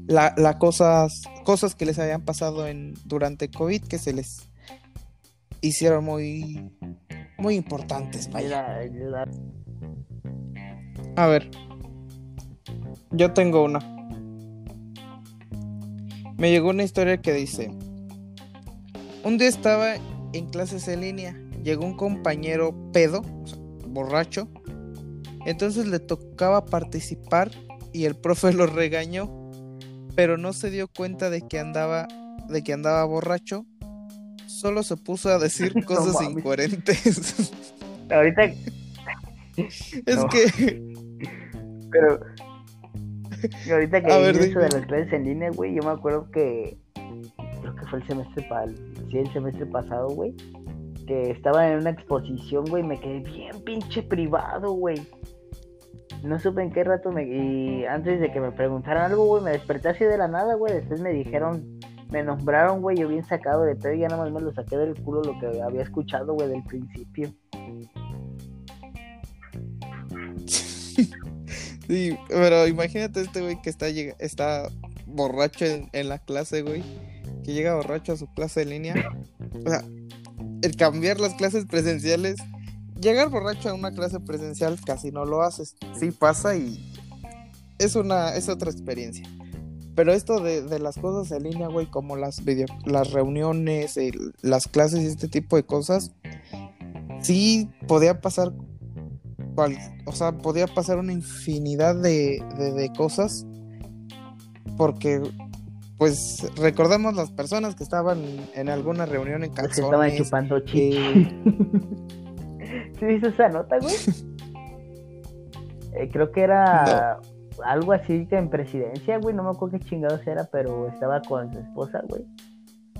la, cosas, cosas que les habían pasado en, durante COVID que se les hicieron muy, muy importantes. A ver, yo tengo una. Me llegó una historia que dice, un día estaba en clases en línea, llegó un compañero pedo, borracho, entonces le tocaba participar y el profe lo regañó pero no se dio cuenta de que andaba, de que andaba borracho. Solo se puso a decir cosas incoherentes. Ahorita. es que. Pero. Y ahorita que ver, eso de las clases en línea, güey, yo me acuerdo que creo que fue el semestre para sí, el semestre pasado, güey, que estaba en una exposición, güey, me quedé bien pinche privado, güey. No supe en qué rato me y antes de que me preguntaran algo, güey, me desperté así de la nada, güey, después me dijeron me nombraron, güey, yo bien sacado de pedo y ya nada más me lo saqué del culo lo que había escuchado, güey, del principio. Sí, pero imagínate este güey que está, está borracho en, la clase, güey. Que llega borracho a su clase de línea. O sea, el cambiar las clases presenciales. Llegar borracho a una clase presencial casi no lo haces. Sí pasa y es una es otra experiencia. Pero esto de, las cosas en línea, güey, como las video, las reuniones, las clases y este tipo de cosas, sí podía pasar o sea, podía pasar una infinidad de, cosas porque pues recordamos las personas que estaban en alguna reunión en calzones. que estaban chupando chichi. Eh, ¿Sí viste esa nota, güey? Eh, creo que era algo así que en presidencia, güey, no me acuerdo qué chingados era, pero estaba con su esposa, güey.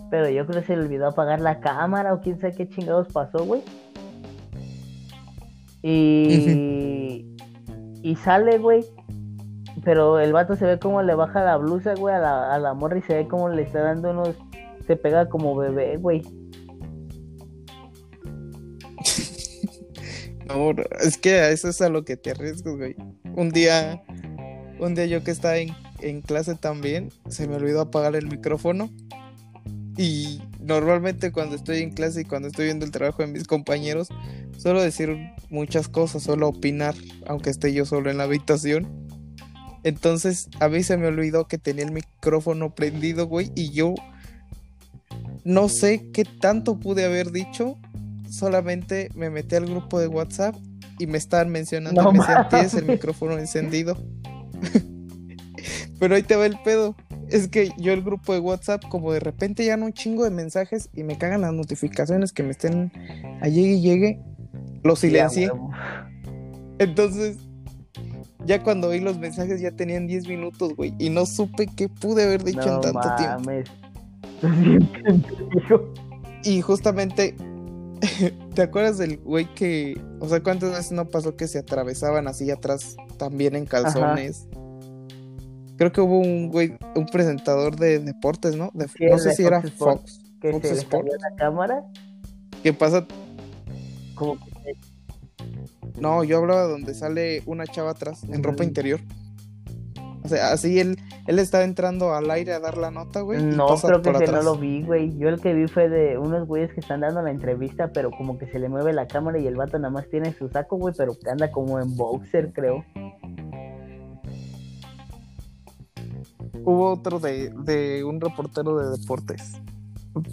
Pero yo creo que se le olvidó apagar la cámara o quién sabe qué chingados pasó, güey. Y, y sale, güey. Pero el vato se ve como le baja la blusa, güey, a la, a la morra y se ve como le está dando unos. Se pega como bebé, güey. no, es que a eso es a lo que te arriesgas, güey. Un día, un día yo que estaba en, en clase también, se me olvidó apagar el micrófono. Y normalmente cuando estoy en clase y cuando estoy viendo el trabajo de mis compañeros, suelo decir muchas cosas, suelo opinar, aunque esté yo solo en la habitación. Entonces, a mí se me olvidó que tenía el micrófono prendido, güey, y yo no sé qué tanto pude haber dicho, solamente me metí al grupo de WhatsApp y me estaban mencionando no, me decían, tienes el micrófono encendido. Pero ahí te va el pedo es que yo el grupo de WhatsApp, como de repente ya no un chingo de mensajes y me cagan las notificaciones que me estén a llegue y llegue, lo silencié. Entonces, ya cuando vi los mensajes ya tenían 10 minutos, güey, y no supe qué pude haber dicho en tanto mames. tiempo. y justamente, ¿te acuerdas del güey que, o sea, cuántas veces no pasó que se atravesaban así atrás también en calzones? Creo que hubo un güey, un presentador de deportes, ¿no? no sé si era Fox. Que Fox se Sports. la cámara. ¿Qué pasa? No, yo hablaba donde sale una chava atrás, en ropa interior. O sea, así él, él estaba entrando al aire a dar la nota, güey. No, creo que no lo vi, güey. Yo el que vi fue de unos güeyes que están dando la entrevista, pero como que se le mueve la cámara y el vato nada más tiene su saco, güey, pero que anda como en boxer, creo. Hubo otro de, un reportero de deportes.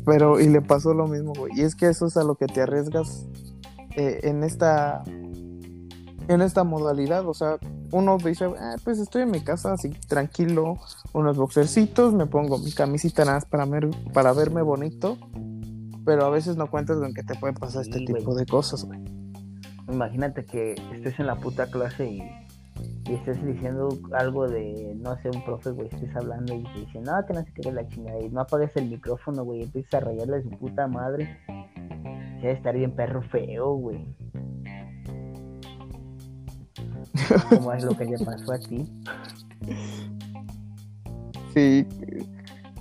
Pero, y le pasó lo mismo, güey. Y es que eso es a lo que te arriesgas eh, en esta en esta modalidad. O sea, uno dice, ah, pues estoy en mi casa así tranquilo, unos boxercitos, me pongo mi camisita nada más para, para verme bonito. Pero a veces no cuentas con que te pueden pasar este tipo de cosas, güey. Imagínate que estés en la puta clase y y estés diciendo algo de, no sé, un profe, güey, estés hablando y te dice, no, que no se quede la chingada, y no apagues el micrófono, güey, empiezas a rayarle a su puta madre. Debe estar bien perro feo, güey. ¿Cómo es lo que le pasó a ti? Sí,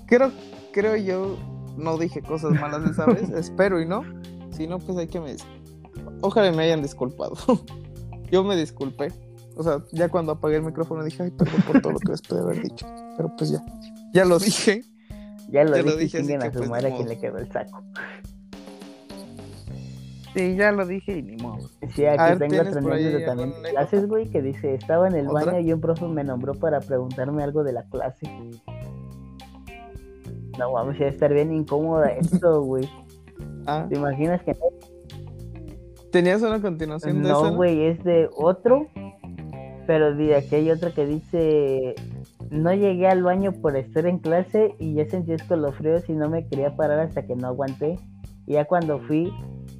creo, creo yo, no dije cosas malas esa vez, espero y no. Si no, pues hay que me... Ojalá me hayan disculpado. yo me disculpé. O sea, ya cuando apagué el micrófono dije, ay, perdón por todo lo que les pude haber dicho. Pero pues ya, ya lo dije. Ya lo dije, lo a su pues, madre a quien le quedó el saco. Sí, ya lo dije y ni modo. Sí, aquí tengo otro anécdota también de clases, güey, que dice, estaba en el baño y un profe me nombró para preguntarme algo de la clase. No, vamos a estar bien incómoda esto, güey. Ah. ¿Te imaginas que ¿Tenías una continuación de No, güey, es de otro pero de aquí hay otra que dice, no llegué al baño por estar en clase y ya sentí escalofríos y no me quería parar hasta que no aguanté. Y ya cuando fui,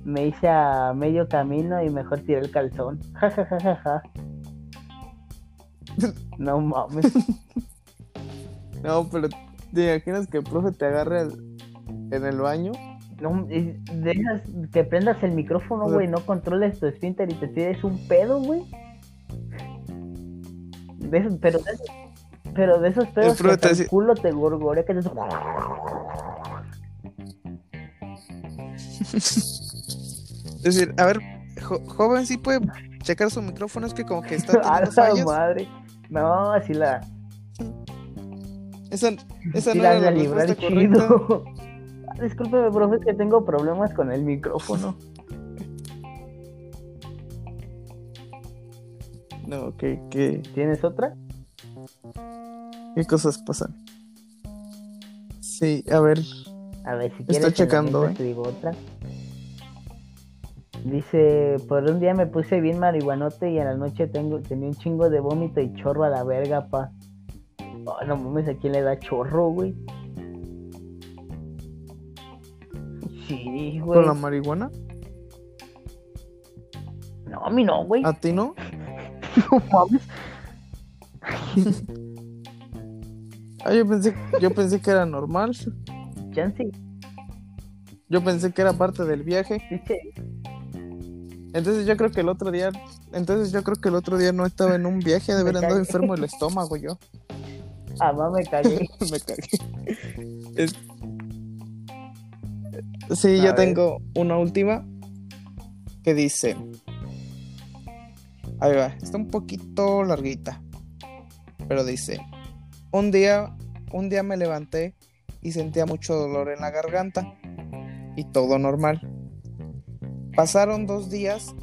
me hice a medio camino y mejor tiré el calzón. Ja, ja, ja, ja, No mames. no, pero ¿te imaginas que el profe te agarre en el baño? No, dejas que prendas el micrófono, güey, no controles tu esfínter y te tires un pedo, güey. Pero, pero de esos pedos que el culo te gorgorea que te... Es decir, a ver, joven, sí puede checar su micrófono, es que como que está teniendo madre. No, así la... Esa, esa no era la, respuesta chido. Discúlpeme, profe, que tengo problemas con el micrófono. No, ¿qué, qué? ¿Tienes otra? ¿Qué cosas pasan? Sí, a ver. A ver, si quieres. Estoy checando, eh. Te digo otra. Dice, por un día me puse bien marihuanote y en la noche tengo, tenía un chingo de vómito y chorro a la verga, pa. Oh, no mames, ¿a quién le da chorro, güey? Sí, güey. ¿Con la marihuana? No, a mí no, güey. ¿A ti no? no mames. ah, yo pensé, yo pensé que era normal. Chance. Yo pensé que era parte del viaje. Entonces yo creo que el otro día, entonces yo creo que el otro día no estaba en un viaje de haber andado enfermo el estómago yo. Ah, no, me cagué. me cagué. Sí, yo tengo una última que dice. Ahí va, está un poquito larguita. Pero dice, un día, un día me levanté y sentía mucho dolor en la garganta y todo normal. Pasaron dos días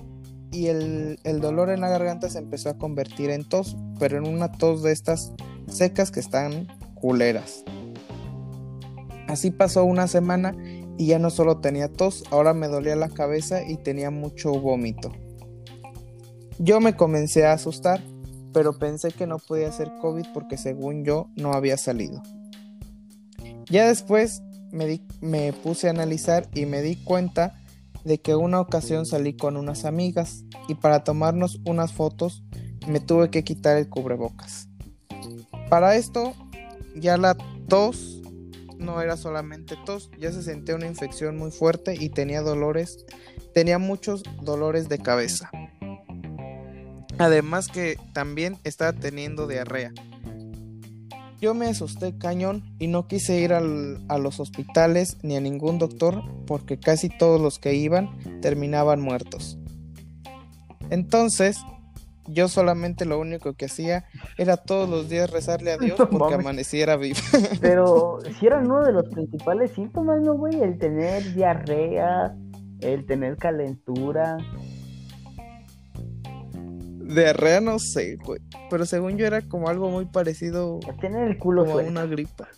y el, el, dolor en la garganta se empezó a convertir en tos, pero en una tos de estas secas que están culeras. Así pasó una semana y ya no solo tenía tos, ahora me dolía la cabeza y tenía mucho vómito. Yo me comencé a asustar, pero pensé que no podía ser COVID porque según yo no había salido. Ya después me, me puse a analizar y me di cuenta de que una ocasión salí con unas amigas y para tomarnos unas fotos me tuve que quitar el cubrebocas. Para esto ya la tos no era solamente tos, ya se sentía una infección muy fuerte y tenía dolores, tenía muchos dolores de cabeza. Además que también estaba teniendo diarrea. Yo me asusté cañón y no quise ir a los hospitales ni a ningún doctor porque casi todos los que iban terminaban muertos. Entonces, yo solamente lo único que hacía era todos los días rezarle a Dios porque amaneciera vivo. Pero si era uno de los principales síntomas, ¿no, güey? El tener diarrea, el tener calentura. Diarrea no sé, güey. Pero según yo era como algo muy parecido. A tener el culo como una gripa.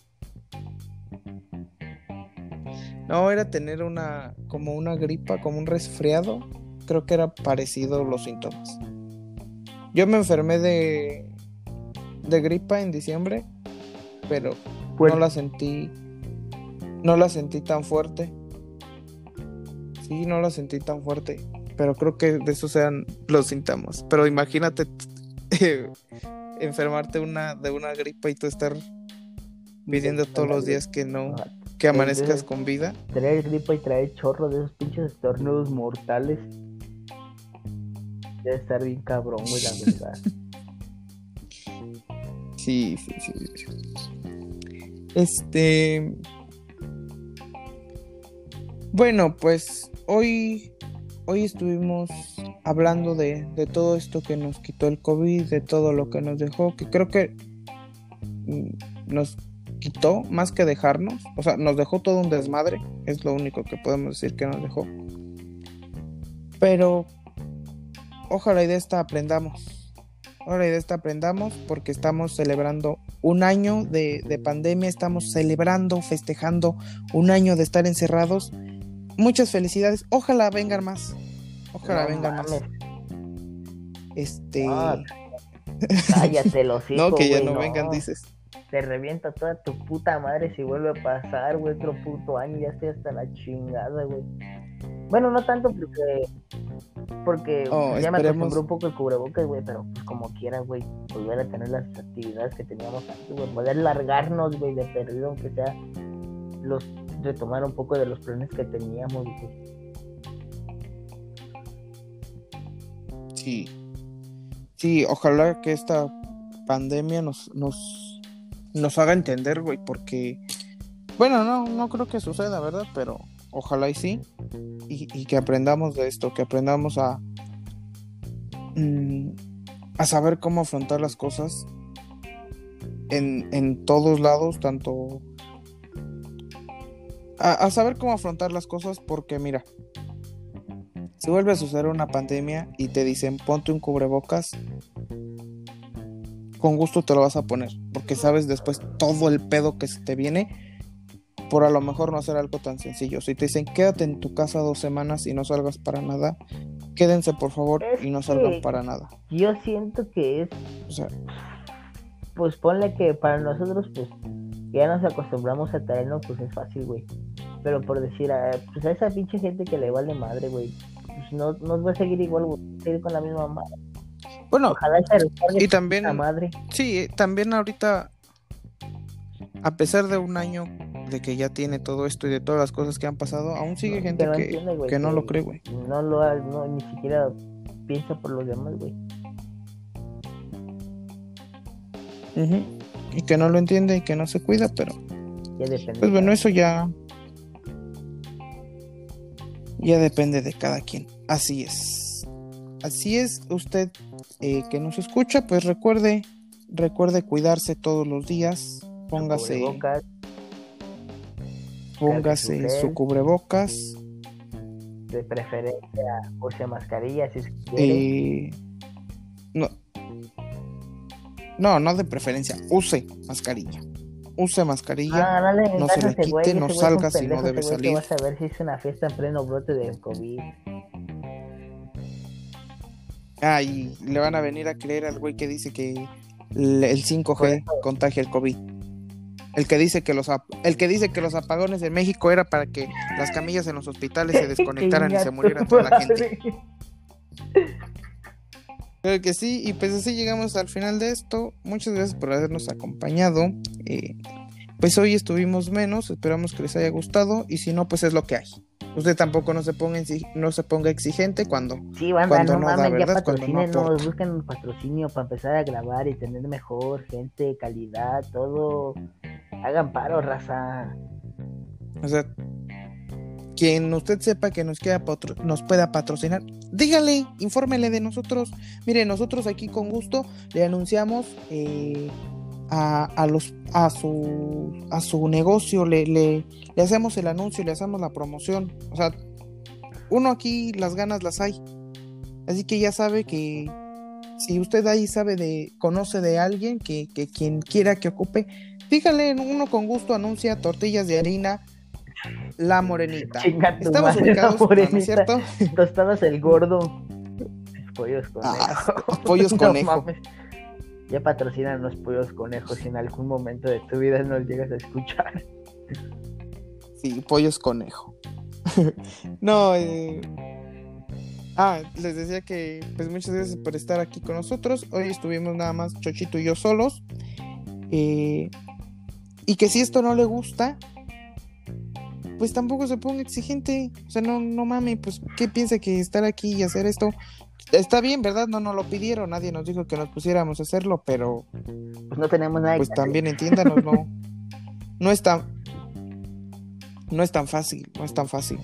No, era tener una. como una gripa, como un resfriado. Creo que era parecido los síntomas. Yo me enfermé de, de gripa en diciembre, pero no la sentí, no la sentí tan fuerte. Sí, no la sentí tan fuerte, pero creo que de eso sean los síntomas. Pero imagínate enfermarte una, de una gripa y tú estar pidiendo todos los días que no, que amanezcas con vida. Traer gripa y traer chorro de esos pinches estornudos mortales. Debe estar bien cabrón, güey, la verdad. Sí, sí, sí, sí. Este. Bueno, pues hoy, hoy estuvimos hablando de, todo esto que nos quitó el COVID, de todo lo que nos dejó, que creo que mm, nos quitó más que dejarnos, o sea, nos dejó todo un desmadre, es lo único que podemos decir que nos dejó. Pero ojalá y de esta aprendamos. Ojalá y de esta aprendamos porque estamos celebrando un año de, pandemia, estamos celebrando, festejando un año de estar encerrados. Muchas felicidades. Ojalá vengan más. Ojalá vengan más. Este. cállate los hijos. no, que ya no, vengan, dices. Te revienta toda tu puta madre si vuelve a pasar, güey, otro puto año. Ya estoy hasta la chingada, güey. Bueno, no tanto porque Porque oh, ya me acostumbró un poco el cubrebocas, güey, pero pues como quiera, güey, volver a tener las actividades que teníamos antes, güey, poder largarnos, güey, de perdido, aunque sea los retomar un poco de los planes que teníamos. Sí. Sí, ojalá que esta pandemia nos, nos, nos haga entender, güey, porque, bueno, no, no creo que suceda, ¿verdad? Pero ojalá y sí, y, que aprendamos de esto, que aprendamos a, mm, a saber cómo afrontar las cosas en, en todos lados, tanto... A, a saber cómo afrontar las cosas porque mira, si vuelve a suceder una pandemia y te dicen ponte un cubrebocas, con gusto te lo vas a poner, porque sabes después todo el pedo que se te viene por a lo mejor no hacer algo tan sencillo. Si te dicen quédate en tu casa dos semanas y no salgas para nada, quédense por favor y no salgan para nada. Yo siento que es, o sea, pues ponle que para nosotros pues ya nos acostumbramos a traernos, pues es fácil, güey. Pero por decir, a, pues a esa pinche gente que le vale madre, güey, pues no, no va a seguir igual, seguir con la misma madre. Bueno, y también, la madre. sí, también ahorita, a pesar de un año de que ya tiene todo esto y de todas las cosas que han pasado, aún sigue gente que, que, no lo cree, güey. No lo no, ni siquiera piensa por los demás, güey. Y que no lo entiende y que no se cuida, pero... pues bueno, eso ya ya depende de cada quien. Así es. Así es, usted eh, que nos escucha, pues recuerde, recuerde cuidarse todos los días. Póngase, póngase su cubrebocas. De preferencia, use mascarilla si quiere. Eh, no. No, no de preferencia, use mascarilla use mascarilla, ah, no se le quite, no salga si no debe salir. Vas a ver si es una fiesta en pleno brote de COVID. Ah, y le van a venir a creer al güey que dice que el 5G contagia el COVID. El que dice que los el que dice que los apagones en México era para que las camillas en los hospitales se desconectaran y se muriera toda la gente. Creo que sí, y pues así llegamos al final de esto. Muchas gracias por habernos acompañado. Eh, pues hoy estuvimos menos, esperamos que les haya gustado y si no, pues es lo que hay. Usted tampoco no se ponga, no se ponga exigente cuando, sí, cuando no, mames, da, ¿verdad? Cuando busquen un patrocinio para empezar a grabar y tener mejor gente, calidad, todo. Hagan paro, raza. O sea, quien usted sepa que nos, queda nos pueda patrocinar, dígale, infórmele de nosotros. Mire, nosotros aquí con gusto le anunciamos eh, a, los, a, su, a su negocio, le, le, le hacemos el anuncio, le hacemos la promoción. O sea, uno aquí las ganas las hay. Así que ya sabe que si usted ahí sabe de, conoce de alguien que, que quien quiera que ocupe, dígale, uno con gusto anuncia tortillas de harina la Morenita. Estamos ubicados, ¿no es cierto? Tostadas el gordo. Pollos conejo. Ah, pollos conejo. ya patrocinan los pollos conejos si en algún momento de tu vida nos llegas a escuchar. Sí, pollos conejo. no, eh... Ah, les decía que pues muchas gracias por estar aquí con nosotros. Hoy estuvimos nada más Chochito y yo solos. Eh, y que si esto no le gusta, pues tampoco se ponga exigente. O sea, no, no mame, pues, ¿qué piensa que estar aquí y hacer esto? Está bien, ¿verdad? No nos lo pidieron, nadie nos dijo que nos pusiéramos a hacerlo, pero. Pues no tenemos nada. Pues también entiéndanos, no. No es tan. No es tan fácil, no es tan fácil.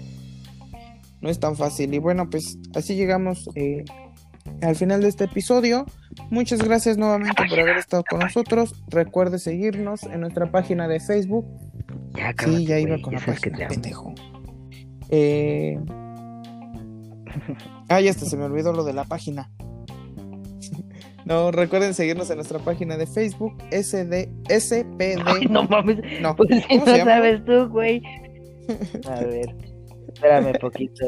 No es tan fácil. Y bueno, pues así llegamos eh, al final de este episodio. Muchas gracias nuevamente por haber estado con nosotros. Recuerde seguirnos en nuestra página de Facebook ya, sí, ya iba con la página, pendejo. Eh... ah, ya se me olvidó lo de la página. no, recuerden seguirnos en nuestra página de Facebook, SD, SPD. no mames. No, pues ¿cómo no sabes tú, güey. A ver, espérame poquito,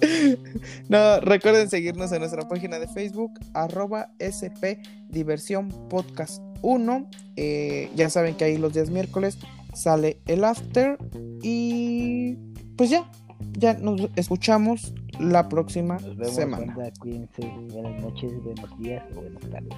No, recuerden seguirnos en nuestra página de Facebook, arroba SP Diversión Podcast 1. Eh, ya saben que ahí los días miércoles sale el after. Y pues ya, ya nos escuchamos la próxima semana. Buenas noches, buenos días o buenas tardes.